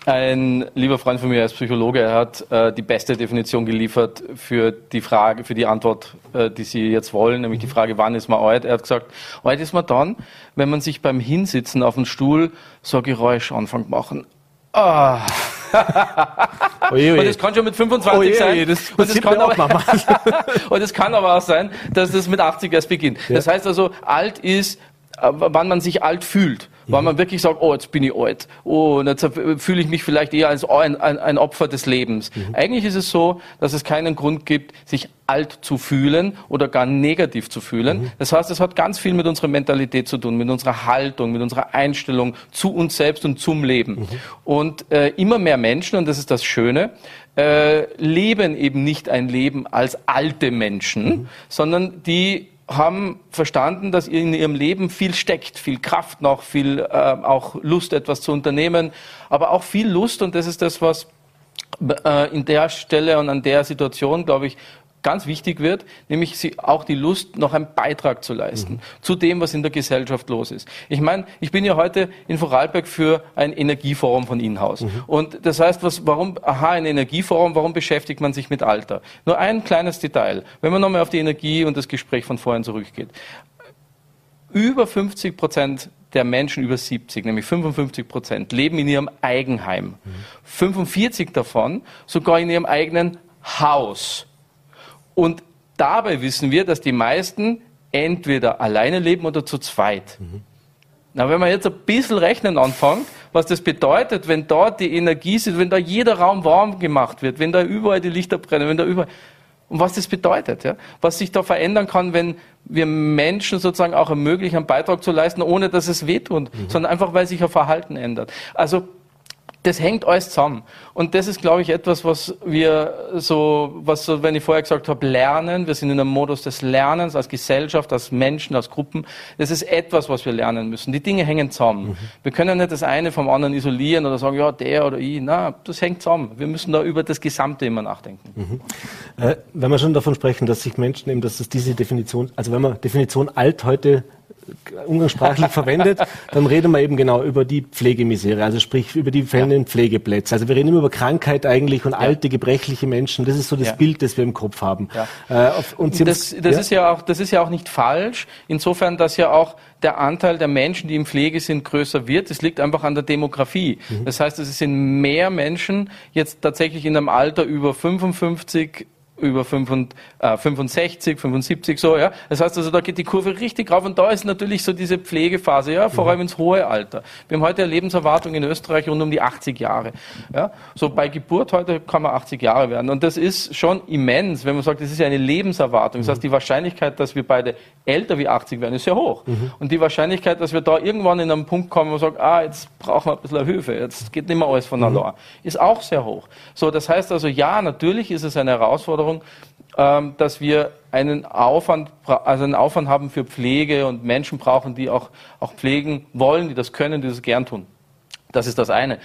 ein lieber Freund von mir als Psychologe, er hat äh, die beste Definition geliefert für die Frage, für die Antwort, äh, die Sie jetzt wollen, nämlich die Frage, wann ist man alt? Er hat gesagt, alt ist man dann, wenn man sich beim Hinsitzen auf dem Stuhl so ein Geräusch anfängt machen. Ah. oje, oje. Und das kann schon mit 25 oje, sein. Das, und, das kann aber, und es kann aber auch sein, dass das mit 80 erst beginnt. Ja. Das heißt also, alt ist, äh, wann man sich alt fühlt weil man wirklich sagt, oh, jetzt bin ich alt. Oh, und jetzt fühle ich mich vielleicht eher als ein, ein, ein Opfer des Lebens. Mhm. Eigentlich ist es so, dass es keinen Grund gibt, sich alt zu fühlen oder gar negativ zu fühlen. Mhm. Das heißt, es hat ganz viel mit unserer Mentalität zu tun, mit unserer Haltung, mit unserer Einstellung zu uns selbst und zum Leben. Mhm. Und äh, immer mehr Menschen, und das ist das Schöne, äh, leben eben nicht ein Leben als alte Menschen, mhm. sondern die haben verstanden, dass in ihrem Leben viel steckt, viel Kraft noch, viel äh, auch Lust, etwas zu unternehmen, aber auch viel Lust. Und das ist das, was äh, in der Stelle und an der Situation, glaube ich, ganz wichtig wird, nämlich sie auch die Lust, noch einen Beitrag zu leisten mhm. zu dem, was in der Gesellschaft los ist. Ich meine, ich bin ja heute in Vorarlberg für ein Energieforum von Inhouse. Mhm. Und das heißt, was, warum, aha, ein Energieforum, warum beschäftigt man sich mit Alter? Nur ein kleines Detail. Wenn man nochmal auf die Energie und das Gespräch von vorhin zurückgeht. Über 50 Prozent der Menschen über 70, nämlich 55 Prozent, leben in ihrem Eigenheim. Mhm. 45 davon sogar in ihrem eigenen Haus. Und dabei wissen wir, dass die meisten entweder alleine leben oder zu zweit. Mhm. Na, wenn man jetzt ein bisschen rechnen anfängt, was das bedeutet, wenn dort die Energie ist, wenn da jeder Raum warm gemacht wird, wenn da überall die Lichter brennen, wenn da überall, und was das bedeutet, ja? was sich da verändern kann, wenn wir Menschen sozusagen auch ermöglichen, einen Beitrag zu leisten, ohne dass es wehtut, mhm. sondern einfach, weil sich ihr Verhalten ändert. Also das hängt alles zusammen. Und das ist, glaube ich, etwas, was wir so, was so, wenn ich vorher gesagt habe, lernen. Wir sind in einem Modus des Lernens als Gesellschaft, als Menschen, als Gruppen. Das ist etwas, was wir lernen müssen. Die Dinge hängen zusammen. Mhm. Wir können nicht das eine vom anderen isolieren oder sagen, ja, der oder ich. Na, das hängt zusammen. Wir müssen da über das Gesamte immer nachdenken.
Mhm. Äh, wenn wir schon davon sprechen, dass sich Menschen eben, dass es diese Definition, also wenn man Definition alt heute umgangssprachlich verwendet, dann reden wir eben genau über die Pflegemisere, also sprich über die fehlenden ja. Pflegeplätze. Also wir reden immer über Krankheit eigentlich und ja. alte, gebrechliche Menschen. Das ist so das ja. Bild, das wir im Kopf haben.
Äh, und das, das ist ja auch, das ist ja auch nicht falsch, insofern, dass ja auch der Anteil der Menschen, die in Pflege sind, größer wird. Das liegt einfach an der Demografie. Mhm. Das heißt, es sind mehr Menschen jetzt tatsächlich in einem Alter über 55 über 65, 75 äh, so, ja. Das heißt also, da geht die Kurve richtig rauf und da ist natürlich so diese Pflegephase, ja, vor mhm. allem ins hohe Alter. Wir haben heute eine Lebenserwartung in Österreich rund um die 80 Jahre, ja. So bei Geburt heute kann man 80 Jahre werden und das ist schon immens, wenn man sagt, das ist ja eine Lebenserwartung. Das heißt, die Wahrscheinlichkeit, dass wir beide älter wie 80 werden, ist sehr hoch. Mhm. Und die Wahrscheinlichkeit, dass wir da irgendwann in einen Punkt kommen, wo man sagt, ah, jetzt brauchen wir ein bisschen Hilfe, jetzt geht nicht mehr alles von allein, mhm. ist auch sehr hoch. So, das heißt also, ja, natürlich ist es eine Herausforderung, Herausforderung, ähm, dass wir einen Aufwand, also einen Aufwand haben für Pflege und Menschen brauchen, die auch, auch pflegen wollen, die das können, die das gern tun. Das ist das eine.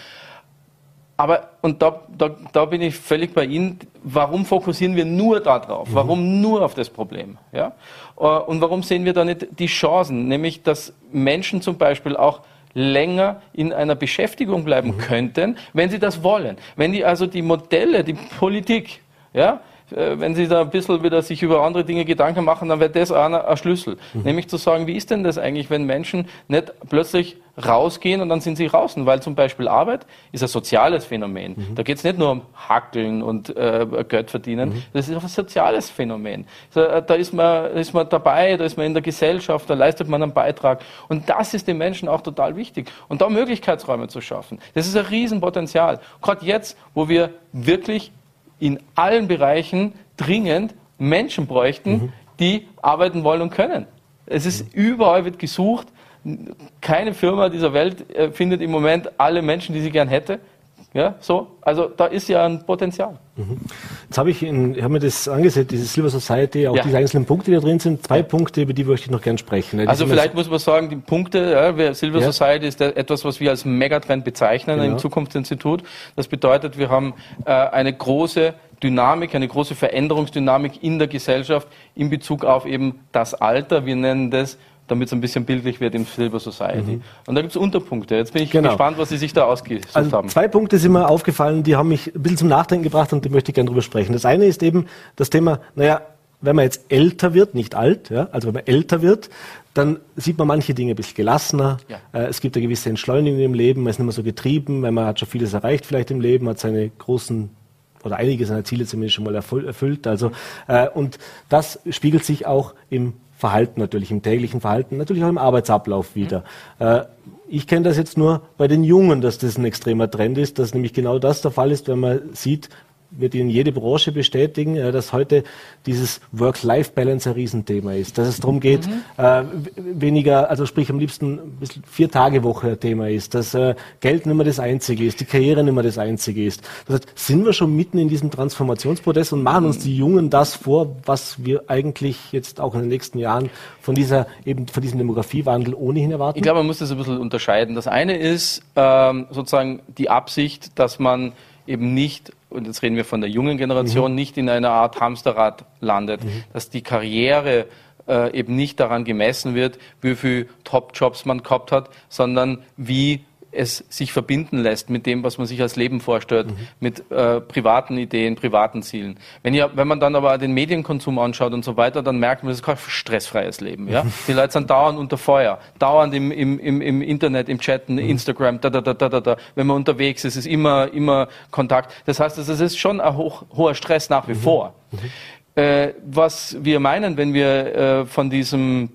Aber, und da, da, da bin ich völlig bei Ihnen, warum fokussieren wir nur darauf? Mhm. Warum nur auf das Problem? Ja? Äh, und warum sehen wir da nicht die Chancen? Nämlich, dass Menschen zum Beispiel auch länger in einer Beschäftigung bleiben mhm. könnten, wenn sie das wollen. Wenn die also die Modelle, die Politik, ja, wenn Sie da ein bisschen wieder sich über andere Dinge Gedanken machen, dann wäre das einer ein Schlüssel. Mhm. Nämlich zu sagen, wie ist denn das eigentlich, wenn Menschen nicht plötzlich rausgehen und dann sind sie draußen, weil zum Beispiel Arbeit ist ein soziales Phänomen. Mhm. Da geht es nicht nur um Hackeln und äh, Geld verdienen, mhm. das ist ein soziales Phänomen. Äh, da ist, man, da ist man dabei, da ist man in der Gesellschaft, da leistet man einen Beitrag. Und das ist den Menschen auch total wichtig. Und da Möglichkeitsräume zu schaffen, das ist ein Riesenpotenzial. Gerade jetzt, wo wir wirklich in allen Bereichen dringend Menschen bräuchten, mhm. die arbeiten wollen und können. Es ist mhm. überall wird gesucht. Keine Firma dieser Welt äh, findet im Moment alle Menschen, die sie gern hätte. Ja, so. Also da ist ja ein Potenzial.
Mhm. Jetzt habe ich, in, ich habe mir das angesehen, diese Silver Society, auch ja. diese einzelnen Punkte, die da drin sind. Zwei. Punkte, über die möchte ich noch gern sprechen.
Die also vielleicht muss man sagen, die Punkte, ja, Silver ja. Society ist etwas, was wir als Megatrend bezeichnen genau. im Zukunftsinstitut. Das bedeutet, wir haben äh, eine große Dynamik, eine große Veränderungsdynamik in der Gesellschaft in Bezug auf eben das Alter. Wir nennen das damit es ein bisschen bildlich wird im Silver Society. Mhm. Und da gibt es Unterpunkte. Jetzt bin ich genau. gespannt, was Sie sich da ausgesucht
also
haben.
Zwei Punkte sind mir aufgefallen, die haben mich ein bisschen zum Nachdenken gebracht und die möchte ich gerne drüber sprechen. Das eine ist eben das Thema, naja, wenn man jetzt älter wird, nicht alt, ja, also wenn man älter wird, dann sieht man manche Dinge ein bisschen gelassener. Ja. Äh, es gibt eine gewisse Entschleunigung im Leben, man ist nicht mehr so getrieben, weil man hat schon vieles erreicht vielleicht im Leben, hat seine großen oder einige seiner Ziele zumindest schon mal erfüllt. Also, äh, und das spiegelt sich auch im Verhalten natürlich, im täglichen Verhalten, natürlich auch im Arbeitsablauf wieder. Äh, ich kenne das jetzt nur bei den Jungen, dass das ein extremer Trend ist, dass nämlich genau das der Fall ist, wenn man sieht, wird Ihnen jede Branche bestätigen, äh, dass heute dieses Work-Life-Balance ein Riesenthema ist. Dass es darum geht, mhm. äh, weniger, also sprich am liebsten ein bisschen vier Tage Woche ein Thema ist, dass äh, Geld nicht mehr das Einzige ist, die Karriere nicht mehr das Einzige ist. Das heißt, sind wir schon mitten in diesem Transformationsprozess und machen uns die Jungen das vor, was wir eigentlich jetzt auch in den nächsten Jahren von dieser eben von diesem Demografiewandel ohnehin erwarten?
Ich glaube, man muss das ein bisschen unterscheiden. Das eine ist ähm, sozusagen die Absicht, dass man eben nicht und jetzt reden wir von der jungen Generation, mhm. nicht in einer Art Hamsterrad landet, mhm. dass die Karriere äh, eben nicht daran gemessen wird, wie viele Top-Jobs man gehabt hat, sondern wie es sich verbinden lässt mit dem, was man sich als Leben vorstellt, mhm. mit äh, privaten Ideen, privaten Zielen. Wenn, ihr, wenn man dann aber den Medienkonsum anschaut und so weiter, dann merkt man, das ist kein stressfreies Leben. Ja? Die Leute sind dauernd unter Feuer, dauernd im, im, im, im Internet, im Chatten, mhm. Instagram, da, da, da, da, da, da. Wenn man unterwegs ist, ist immer, immer Kontakt. Das heißt, es ist schon ein hoch, hoher Stress nach wie mhm. vor. Mhm. Äh, was wir meinen, wenn wir äh, von diesem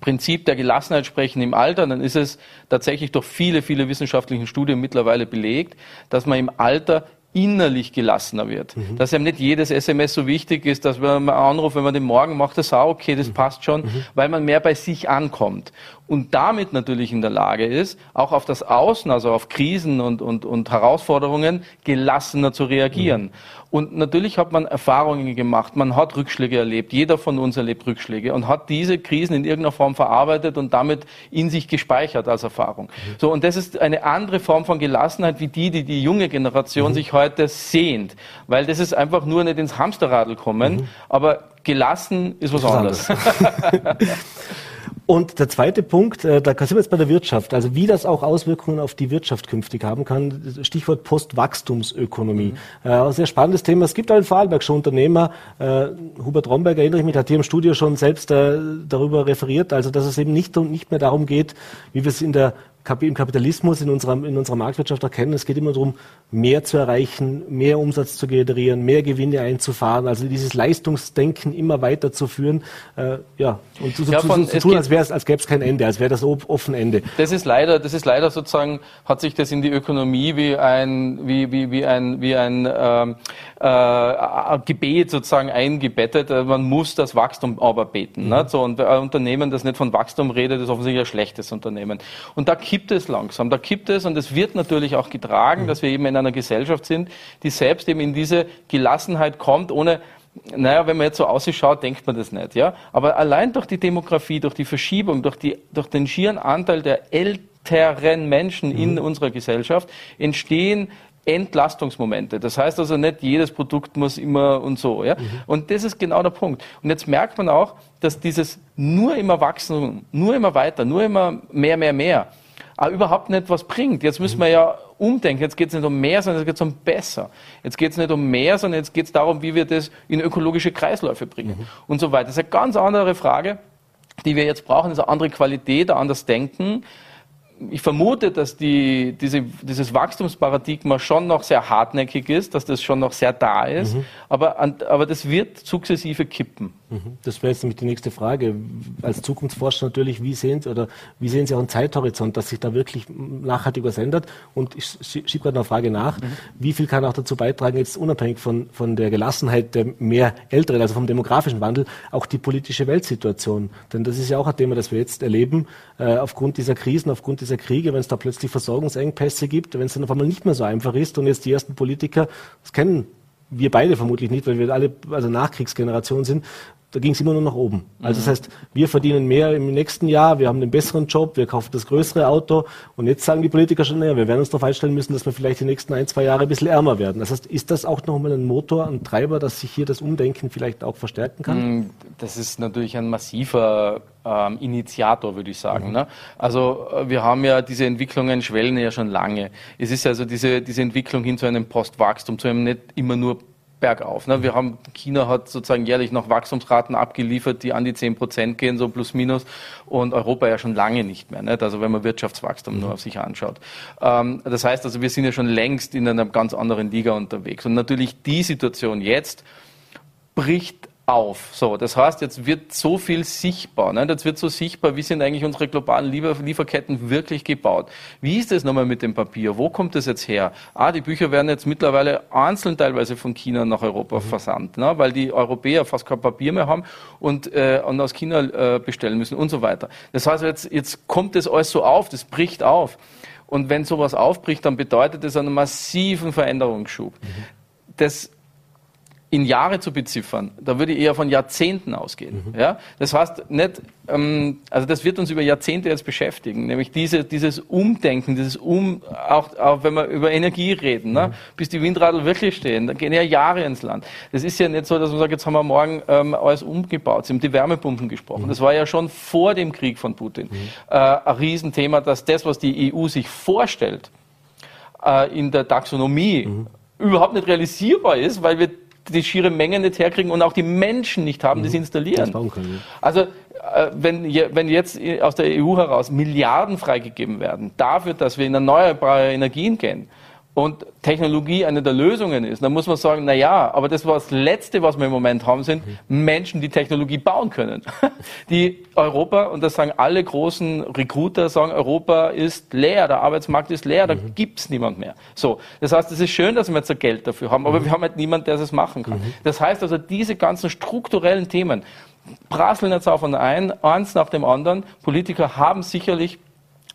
Prinzip der Gelassenheit sprechen im Alter, dann ist es tatsächlich durch viele, viele wissenschaftliche Studien mittlerweile belegt, dass man im Alter innerlich gelassener wird. Mhm. Dass einem nicht jedes SMS so wichtig ist, dass man mal anruft, wenn man den Morgen macht, das auch okay, das mhm. passt schon, mhm. weil man mehr bei sich ankommt und damit natürlich in der Lage ist, auch auf das Außen, also auf Krisen und, und, und Herausforderungen gelassener zu reagieren. Mhm. Und natürlich hat man Erfahrungen gemacht, man hat Rückschläge erlebt, jeder von uns erlebt Rückschläge und hat diese Krisen in irgendeiner Form verarbeitet und damit in sich gespeichert als Erfahrung. Mhm. So, und das ist eine andere Form von Gelassenheit wie die, die die junge Generation mhm. sich heute sehnt, weil das ist einfach nur nicht ins Hamsterradl kommen, mhm. aber gelassen ist was anderes.
Und der zweite Punkt, äh, da sind wir jetzt bei der Wirtschaft, also wie das auch Auswirkungen auf die Wirtschaft künftig haben kann, Stichwort Postwachstumsökonomie. Mhm. Äh, sehr spannendes Thema. Es gibt einen Vorarlbergsche Unternehmer, äh, Hubert Romberg, erinnere ich mich, hat hier im Studio schon selbst äh, darüber referiert, also dass es eben nicht, nicht mehr darum geht, wie wir es in der im Kapitalismus, in unserer, in unserer Marktwirtschaft erkennen. Es geht immer darum, mehr zu erreichen, mehr Umsatz zu generieren, mehr Gewinne einzufahren, also dieses Leistungsdenken immer weiter zu führen, äh, ja, und so, ja, von, zu, zu tun, als, als gäbe es kein Ende, als wäre das offen Ende.
Das ist leider, das ist leider sozusagen, hat sich das in die Ökonomie wie ein, wie, wie, wie ein, wie ein ähm, äh, Gebet sozusagen eingebettet. Äh, man muss das Wachstum aber beten. Mhm. Ne? So, und ein Unternehmen, das nicht von Wachstum redet, ist offensichtlich ein schlechtes Unternehmen. Und da kippt es langsam, da kippt es und es wird natürlich auch getragen, mhm. dass wir eben in einer Gesellschaft sind, die selbst eben in diese Gelassenheit kommt, ohne naja, wenn man jetzt so ausschaut, denkt man das nicht, ja. Aber allein durch die Demografie, durch die Verschiebung, durch, die, durch den schieren Anteil der älteren Menschen mhm. in unserer Gesellschaft entstehen Entlastungsmomente. Das heißt also nicht jedes Produkt muss immer und so. Ja? Mhm. Und das ist genau der Punkt. Und jetzt merkt man auch, dass dieses nur immer wachsen, nur immer weiter, nur immer mehr, mehr, mehr, aber überhaupt nicht was bringt. Jetzt müssen wir ja umdenken. Jetzt geht es nicht um mehr, sondern jetzt geht es um besser. Jetzt geht es nicht um mehr, sondern jetzt geht es darum, wie wir das in ökologische Kreisläufe bringen mhm. und so weiter. Das ist eine ganz andere Frage, die wir jetzt brauchen. Das ist eine andere Qualität, ein anderes Denken ich vermute, dass die, diese, dieses Wachstumsparadigma schon noch sehr hartnäckig ist, dass das schon noch sehr da ist, mhm. aber, aber das wird sukzessive kippen.
Mhm. Das wäre jetzt nämlich die nächste Frage. Als Zukunftsforscher natürlich, wie sehen Sie oder wie sehen Sie auch einen Zeithorizont, dass sich da wirklich nachhaltig was ändert? Und ich schiebe gerade eine Frage nach. Mhm. Wie viel kann auch dazu beitragen, jetzt unabhängig von, von der Gelassenheit der mehr Älteren, also vom demografischen Wandel, auch die politische Weltsituation? Denn das ist ja auch ein Thema, das wir jetzt erleben, äh, aufgrund dieser Krisen, aufgrund dieser Kriege, wenn es da plötzlich Versorgungsengpässe gibt, wenn es dann auf einmal nicht mehr so einfach ist und jetzt die ersten Politiker, das kennen wir beide vermutlich nicht, weil wir alle also Nachkriegsgeneration sind, da ging es immer nur nach oben. Also das mhm. heißt, wir verdienen mehr im nächsten Jahr, wir haben den besseren Job, wir kaufen das größere Auto und jetzt sagen die Politiker schon, naja, wir werden uns darauf einstellen müssen, dass wir vielleicht die nächsten ein, zwei Jahre ein bisschen ärmer werden. Das heißt, ist das auch nochmal ein Motor, ein Treiber, dass sich hier das Umdenken vielleicht auch verstärken kann?
Mm, das ist natürlich ein massiver ähm, Initiator, würde ich sagen. Mhm. Ne? Also äh, wir haben ja diese Entwicklungen schwellen ja schon lange. Es ist also diese, diese Entwicklung hin zu einem Postwachstum, zu einem nicht immer nur bergauf. Ne? Wir haben, China hat sozusagen jährlich noch Wachstumsraten abgeliefert, die an die 10 Prozent gehen, so plus minus, und Europa ja schon lange nicht mehr. Nicht? Also wenn man Wirtschaftswachstum mhm. nur auf sich anschaut. Ähm, das heißt also, wir sind ja schon längst in einer ganz anderen Liga unterwegs. Und natürlich die Situation jetzt bricht auf. So, das heißt, jetzt wird so viel sichtbar. Ne? Jetzt wird so sichtbar, wie sind eigentlich unsere globalen Lieferketten wirklich gebaut. Wie ist das nochmal mit dem Papier? Wo kommt das jetzt her? Ah, die Bücher werden jetzt mittlerweile einzeln teilweise von China nach Europa mhm. versandt, ne? weil die Europäer fast kein Papier mehr haben und, äh, und aus China äh, bestellen müssen und so weiter. Das heißt, jetzt, jetzt kommt das alles so auf, das bricht auf. Und wenn sowas aufbricht, dann bedeutet das einen massiven Veränderungsschub. Mhm. Das in Jahre zu beziffern, da würde ich eher von Jahrzehnten ausgehen. Mhm. Ja? Das heißt nicht, ähm, also das wird uns über Jahrzehnte jetzt beschäftigen, nämlich diese, dieses Umdenken, dieses Um, auch, auch wenn wir über Energie reden, ne? mhm. bis die Windradl wirklich stehen, da gehen ja Jahre ins Land. Das ist ja nicht so, dass man sagt, jetzt haben wir morgen ähm, alles umgebaut. Sie haben die Wärmepumpen gesprochen. Mhm. Das war ja schon vor dem Krieg von Putin mhm. äh, ein Riesenthema, dass das, was die EU sich vorstellt, äh, in der Taxonomie mhm. überhaupt nicht realisierbar ist, weil wir die schiere Menge nicht herkriegen und auch die Menschen nicht haben, die es mhm. installieren. Können, ja. Also äh, wenn, wenn jetzt aus der EU heraus Milliarden freigegeben werden dafür, dass wir in erneuerbare Energien gehen, und Technologie eine der Lösungen ist, dann muss man sagen, na ja, aber das was Letzte, was wir im Moment haben, sind Menschen, die Technologie bauen können. Die Europa, und das sagen alle großen Recruiter, sagen, Europa ist leer, der Arbeitsmarkt ist leer, da mhm. gibt's niemand mehr. So. Das heißt, es ist schön, dass wir jetzt Geld dafür haben, aber mhm. wir haben halt niemanden, der es machen kann. Mhm. Das heißt also, diese ganzen strukturellen Themen prasseln jetzt auf und ein, eins nach dem anderen. Politiker haben sicherlich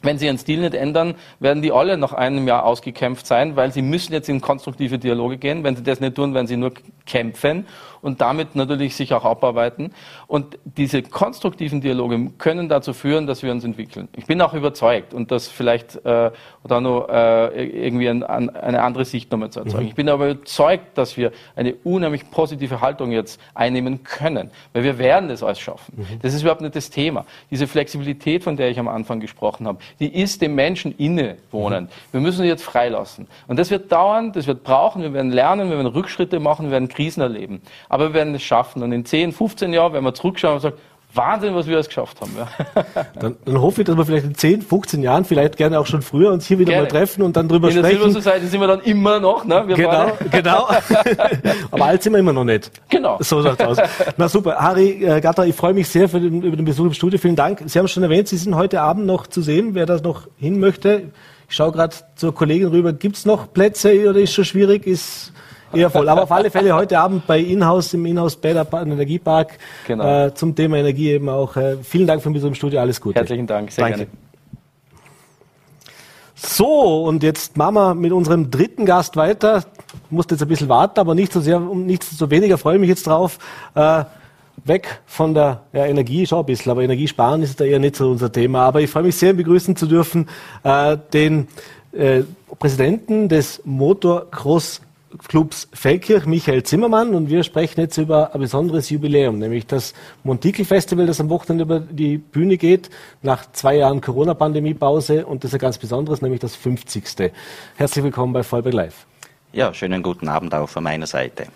wenn sie ihren Stil nicht ändern, werden die alle nach einem Jahr ausgekämpft sein, weil sie müssen jetzt in konstruktive Dialoge gehen. Wenn sie das nicht tun, werden sie nur kämpfen und damit natürlich sich auch abarbeiten. Und diese konstruktiven Dialoge können dazu führen, dass wir uns entwickeln. Ich bin auch überzeugt und das vielleicht äh, oder nur äh, irgendwie ein, ein, eine andere Sicht nochmal zu erzeugen. Mhm. Ich bin aber überzeugt, dass wir eine unheimlich positive Haltung jetzt einnehmen können, weil wir werden das alles schaffen. Mhm. Das ist überhaupt nicht das Thema. Diese Flexibilität, von der ich am Anfang gesprochen habe, die ist dem Menschen innewohnen. Mhm. Wir müssen sie jetzt freilassen. Und das wird dauern, das wird brauchen, wir werden lernen, wir werden Rückschritte machen, wir werden Krisen erleben. Aber wir werden es schaffen. Und in 10, 15 Jahren werden wir zurückschauen und sagen, Wahnsinn, was wir alles geschafft haben. Ja.
Dann, dann, hoffe ich, dass wir vielleicht in 10, 15 Jahren, vielleicht gerne auch schon früher, uns hier wieder gerne. mal treffen und dann drüber sprechen. In der
Silver Society sind wir dann immer noch. Ne?
Wir genau, genau. Aber alt sind wir immer noch nicht.
Genau.
So schaut's aus. Na super. Harry äh, Gatter, ich freue mich sehr den, über den Besuch im Studio. Vielen Dank. Sie haben schon erwähnt, Sie sind heute Abend noch zu sehen, wer das noch hin möchte. Ich schaue gerade zur Kollegin rüber. Gibt es noch Plätze oder ist schon schwierig? Ist eher voll. Aber auf alle Fälle heute Abend bei Inhouse im Inhouse Bäder Energiepark genau. äh, zum Thema Energie eben auch. Äh, vielen Dank für mich im Studio. Alles Gute.
Herzlichen Dank. Sehr Danke. gerne.
So, und jetzt machen wir mit unserem dritten Gast weiter. Musste jetzt ein bisschen warten, aber nicht so sehr, nichts so weniger freue ich mich jetzt drauf. Äh, weg von der ja, Energie, schon ein bisschen, aber Energiesparen ist da eher nicht so unser Thema. Aber ich freue mich sehr, begrüßen zu dürfen äh, den äh, Präsidenten des Motocross Clubs Feldkirch, Michael Zimmermann, und wir sprechen jetzt über ein besonderes Jubiläum, nämlich das Montikel Festival, das am Wochenende über die Bühne geht, nach zwei Jahren Corona-Pandemie-Pause, und das ist ein ganz besonderes, nämlich das 50. Herzlich willkommen bei Vollberg Live.
Ja, schönen guten Abend auch von meiner Seite.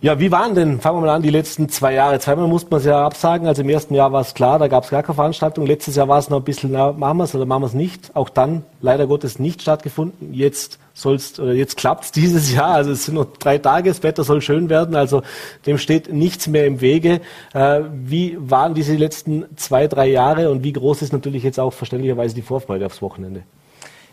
Ja, wie waren denn, fangen wir mal an, die letzten zwei Jahre? Zweimal musste man es ja absagen. Also im ersten Jahr war es klar, da gab es gar keine Veranstaltung. Letztes Jahr war es noch ein bisschen, na, machen wir es oder machen wir es nicht. Auch dann leider Gottes nicht stattgefunden. Jetzt sollst, oder jetzt klappt's dieses Jahr, also es sind noch drei Tage, das Wetter soll schön werden, also dem steht nichts mehr im Wege. Äh, wie waren diese letzten zwei, drei Jahre und wie groß ist natürlich jetzt auch verständlicherweise die Vorfreude aufs Wochenende?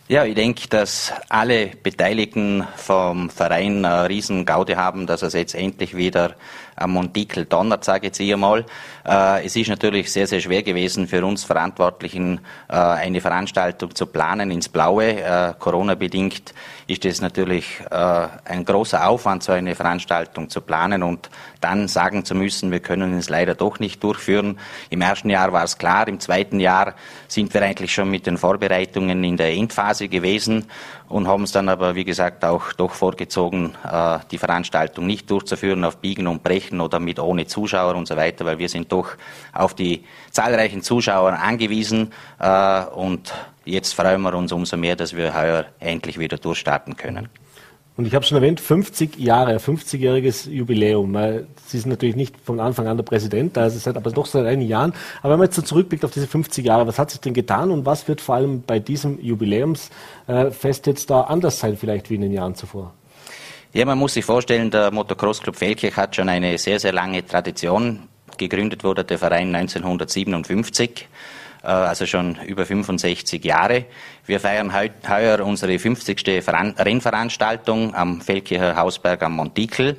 Ja, ich denke, dass alle Beteiligten vom Verein eine riesen Gaude haben, dass es jetzt endlich wieder am Montikel donnert, sage ich jetzt einmal. Äh, es ist natürlich sehr, sehr schwer gewesen für uns Verantwortlichen, äh, eine Veranstaltung zu planen ins Blaue. Äh, Corona-bedingt ist es natürlich äh, ein großer Aufwand, so eine Veranstaltung zu planen und dann sagen zu müssen, wir können es leider doch nicht durchführen. Im ersten Jahr war es klar, im zweiten Jahr sind wir eigentlich schon mit den Vorbereitungen in der Endphase gewesen und haben es dann aber, wie gesagt, auch doch vorgezogen, äh, die Veranstaltung nicht durchzuführen auf Biegen und Brechen oder mit ohne Zuschauer und so weiter, weil wir sind doch auf die zahlreichen Zuschauer angewiesen äh, und jetzt freuen wir uns umso mehr, dass wir heuer endlich wieder durchstarten können.
Und ich habe schon erwähnt, 50 Jahre, 50-jähriges Jubiläum. Sie sind natürlich nicht von Anfang an der Präsident, also seit, aber doch seit einigen Jahren. Aber wenn man jetzt so zurückblickt auf diese 50 Jahre, was hat sich denn getan und was wird vor allem bei diesem Jubiläumsfest jetzt da anders sein, vielleicht wie in den Jahren zuvor?
Ja, man muss sich vorstellen, der Motocross Club Feldkirch hat schon eine sehr, sehr lange Tradition. Gegründet wurde der Verein 1957. Äh, also schon über 65 Jahre. Wir feiern heuer unsere 50. Rennveranstaltung am Feldkircher Hausberg am Montikel.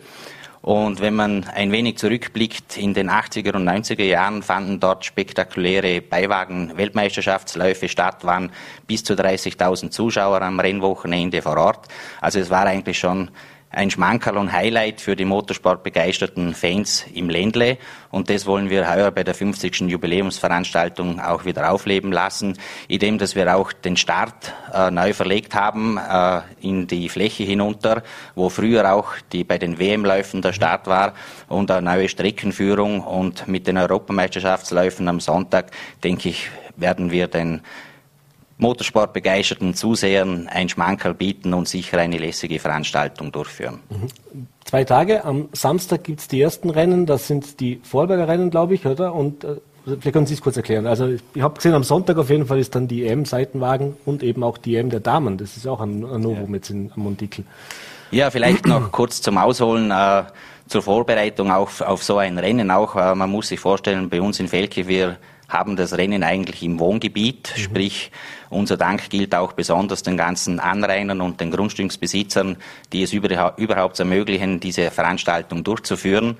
Und wenn man ein wenig zurückblickt, in den 80er und 90er Jahren fanden dort spektakuläre Beiwagen-Weltmeisterschaftsläufe statt, waren bis zu 30.000 Zuschauer am Rennwochenende vor Ort. Also es war eigentlich schon ein Schmankerl und Highlight für die motorsportbegeisterten Fans im Ländle. Und das wollen wir heuer bei der 50. Jubiläumsveranstaltung auch wieder aufleben lassen, indem dass wir auch den Start äh, neu verlegt haben äh, in die Fläche hinunter, wo früher auch die bei den WM-Läufen der Start war und eine neue Streckenführung und mit den Europameisterschaftsläufen am Sonntag, denke ich, werden wir den motorsportbegeisterten Zusehern ein Schmankerl bieten und sicher eine lässige Veranstaltung durchführen.
Mhm. Zwei Tage, am Samstag gibt es die ersten Rennen, das sind die Vorberger Rennen, glaube ich, oder? Und äh, vielleicht können Sie es kurz erklären. Also ich habe gesehen, am Sonntag auf jeden Fall ist dann die EM-Seitenwagen und eben auch die EM der Damen. Das ist auch ein, ein Novum ja. jetzt in, am Montikel.
Ja, vielleicht noch kurz zum Ausholen. Äh, zur Vorbereitung auf, auf so ein Rennen auch. Äh, man muss sich vorstellen, bei uns in Felke, wir haben das Rennen eigentlich im Wohngebiet, mhm. sprich unser Dank gilt auch besonders den ganzen Anrainern und den Grundstücksbesitzern, die es überhaupt ermöglichen, diese Veranstaltung durchzuführen.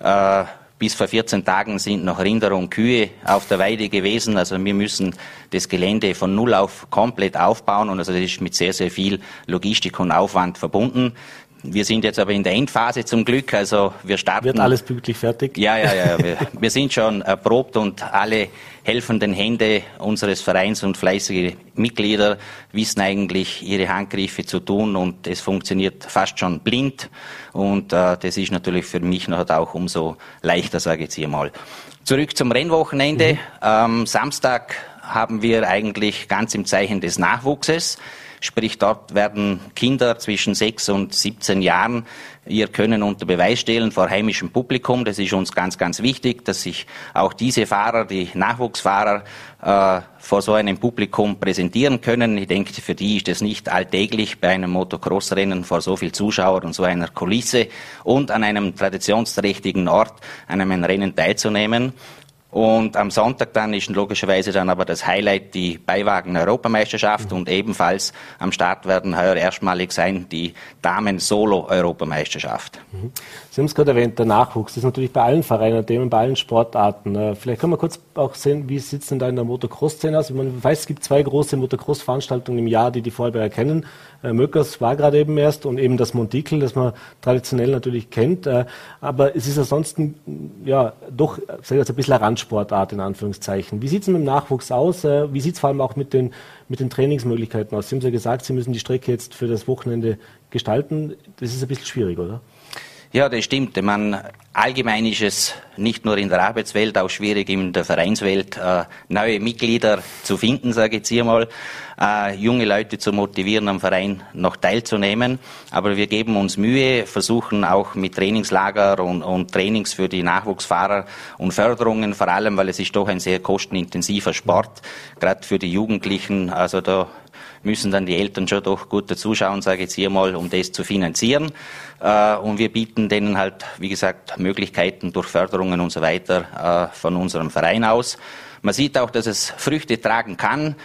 Äh, bis vor 14 Tagen sind noch Rinder und Kühe auf der Weide gewesen. Also wir müssen das Gelände von Null auf komplett aufbauen und also das ist mit sehr, sehr viel Logistik und Aufwand verbunden. Wir sind jetzt aber in der Endphase zum Glück, also wir starten.
Wird alles pünktlich fertig?
Ja, ja, ja. Wir, wir sind schon erprobt und alle helfenden Hände unseres Vereins und fleißige Mitglieder wissen eigentlich ihre Handgriffe zu tun und es funktioniert fast schon blind und äh, das ist natürlich für mich noch auch umso leichter, sage ich jetzt hier mal. Zurück zum Rennwochenende. Mhm. Am Samstag haben wir eigentlich ganz im Zeichen des Nachwuchses. Sprich, dort werden Kinder zwischen 6 und 17 Jahren ihr Können unter Beweis stellen vor heimischem Publikum. Das ist uns ganz, ganz wichtig, dass sich auch diese Fahrer, die Nachwuchsfahrer, äh, vor so einem Publikum präsentieren können. Ich denke, für die ist es nicht alltäglich, bei einem Motocross-Rennen vor so viel Zuschauer und so einer Kulisse und an einem traditionsträchtigen Ort an einem Rennen teilzunehmen. Und am Sonntag dann ist logischerweise dann aber das Highlight die Beiwagen-Europameisterschaft mhm. und ebenfalls am Start werden heuer erstmalig sein die Damen-Solo-Europameisterschaft.
Mhm. Sie haben es gerade erwähnt, der Nachwuchs. Ist natürlich bei allen Vereinen, Themen, bei allen Sportarten. Äh, vielleicht können wir kurz auch sehen, wie sieht es denn da in der Motocross-Szene aus? Man weiß, es gibt zwei große Motocross-Veranstaltungen im Jahr, die die Vorarlberger kennen. Äh, Möckers war gerade eben erst und eben das Montikel, das man traditionell natürlich kennt. Äh, aber es ist ansonsten ja doch sag ich jetzt, ein bisschen eine Randsportart in Anführungszeichen. Wie sieht es mit dem Nachwuchs aus? Wie sieht es vor allem auch mit den, mit den Trainingsmöglichkeiten aus? Sie haben ja gesagt, Sie müssen die Strecke jetzt für das Wochenende gestalten. Das ist ein bisschen schwierig, oder?
Ja, das stimmt. Man, allgemein ist es nicht nur in der Arbeitswelt, auch schwierig in der Vereinswelt, äh, neue Mitglieder zu finden, sage ich jetzt hier mal, äh, junge Leute zu motivieren, am Verein noch teilzunehmen. Aber wir geben uns Mühe, versuchen auch mit Trainingslager und, und Trainings für die Nachwuchsfahrer und Förderungen vor allem, weil es ist doch ein sehr kostenintensiver Sport, gerade für die Jugendlichen. Also da müssen dann die Eltern schon doch gut dazuschauen, sage ich jetzt hier mal, um das zu finanzieren. Äh, und wir bieten denen halt, wie gesagt, Möglichkeiten durch Förderungen und so weiter äh, von unserem Verein aus. Man sieht auch, dass es Früchte tragen kann.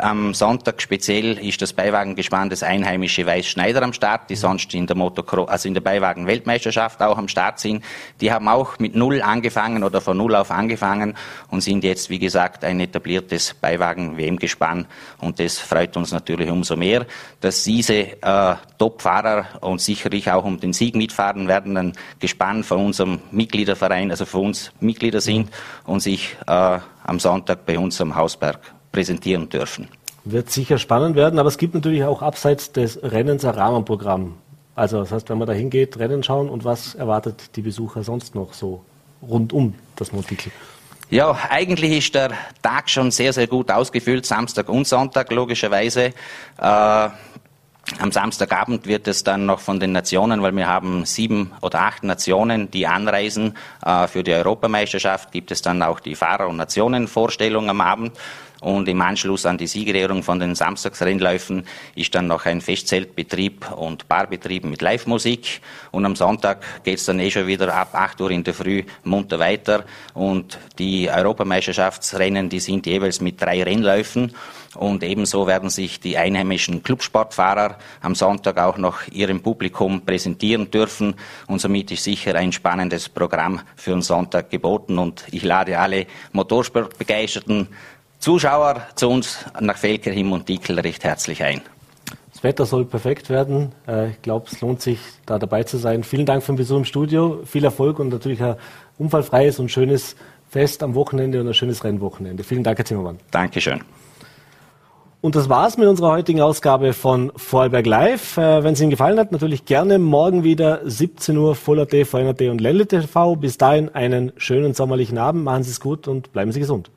Am Sonntag speziell ist das Beiwagengespann des einheimische Weiß Schneider am Start, die sonst in der Motocross, also in der Beiwagen-Weltmeisterschaft auch am Start sind. Die haben auch mit Null angefangen oder von Null auf angefangen und sind jetzt, wie gesagt, ein etabliertes Beiwagen-WM-Gespann. Und das freut uns natürlich umso mehr, dass diese äh, Top-Fahrer und sicherlich auch um den Sieg mitfahren werden, ein Gespann von unserem Mitgliederverein, also für uns Mitglieder sind und sich äh, am Sonntag bei uns am Hausberg präsentieren dürfen.
Wird sicher spannend werden, aber es gibt natürlich auch abseits des Rennens ein Rahmenprogramm. Also das heißt, wenn man da hingeht, Rennen schauen und was erwartet die Besucher sonst noch so rund um das Montikel?
Ja, eigentlich ist der Tag schon sehr, sehr gut ausgefüllt, Samstag und Sonntag logischerweise. Äh, am Samstagabend wird es dann noch von den Nationen, weil wir haben sieben oder acht Nationen, die anreisen äh, für die Europameisterschaft, gibt es dann auch die Fahrer- und Nationenvorstellung am Abend. Und im Anschluss an die Siegerehrung von den Samstagsrennläufen ist dann noch ein Festzeltbetrieb und Barbetrieb mit Live-Musik. Und am Sonntag geht's dann eh schon wieder ab 8 Uhr in der Früh munter weiter. Und die Europameisterschaftsrennen, die sind jeweils mit drei Rennläufen. Und ebenso werden sich die einheimischen Clubsportfahrer am Sonntag auch noch ihrem Publikum präsentieren dürfen. Und somit ist sicher ein spannendes Programm für den Sonntag geboten. Und ich lade alle Motorsportbegeisterten Zuschauer zu uns nach Felkerhim und Dickel recht herzlich ein.
Das Wetter soll perfekt werden. Äh, ich glaube, es lohnt sich, da dabei zu sein. Vielen Dank für den Besuch im Studio. Viel Erfolg und natürlich ein unfallfreies und schönes Fest am Wochenende und ein schönes Rennwochenende. Vielen Dank, Herr Zimmermann.
Dankeschön.
Und das war's mit unserer heutigen Ausgabe von Vorarlberg Live. Äh, wenn es Ihnen gefallen hat, natürlich gerne morgen wieder 17 Uhr Full AT, VNRT und Ländle TV. Bis dahin einen schönen sommerlichen Abend. Machen Sie es gut und bleiben Sie gesund.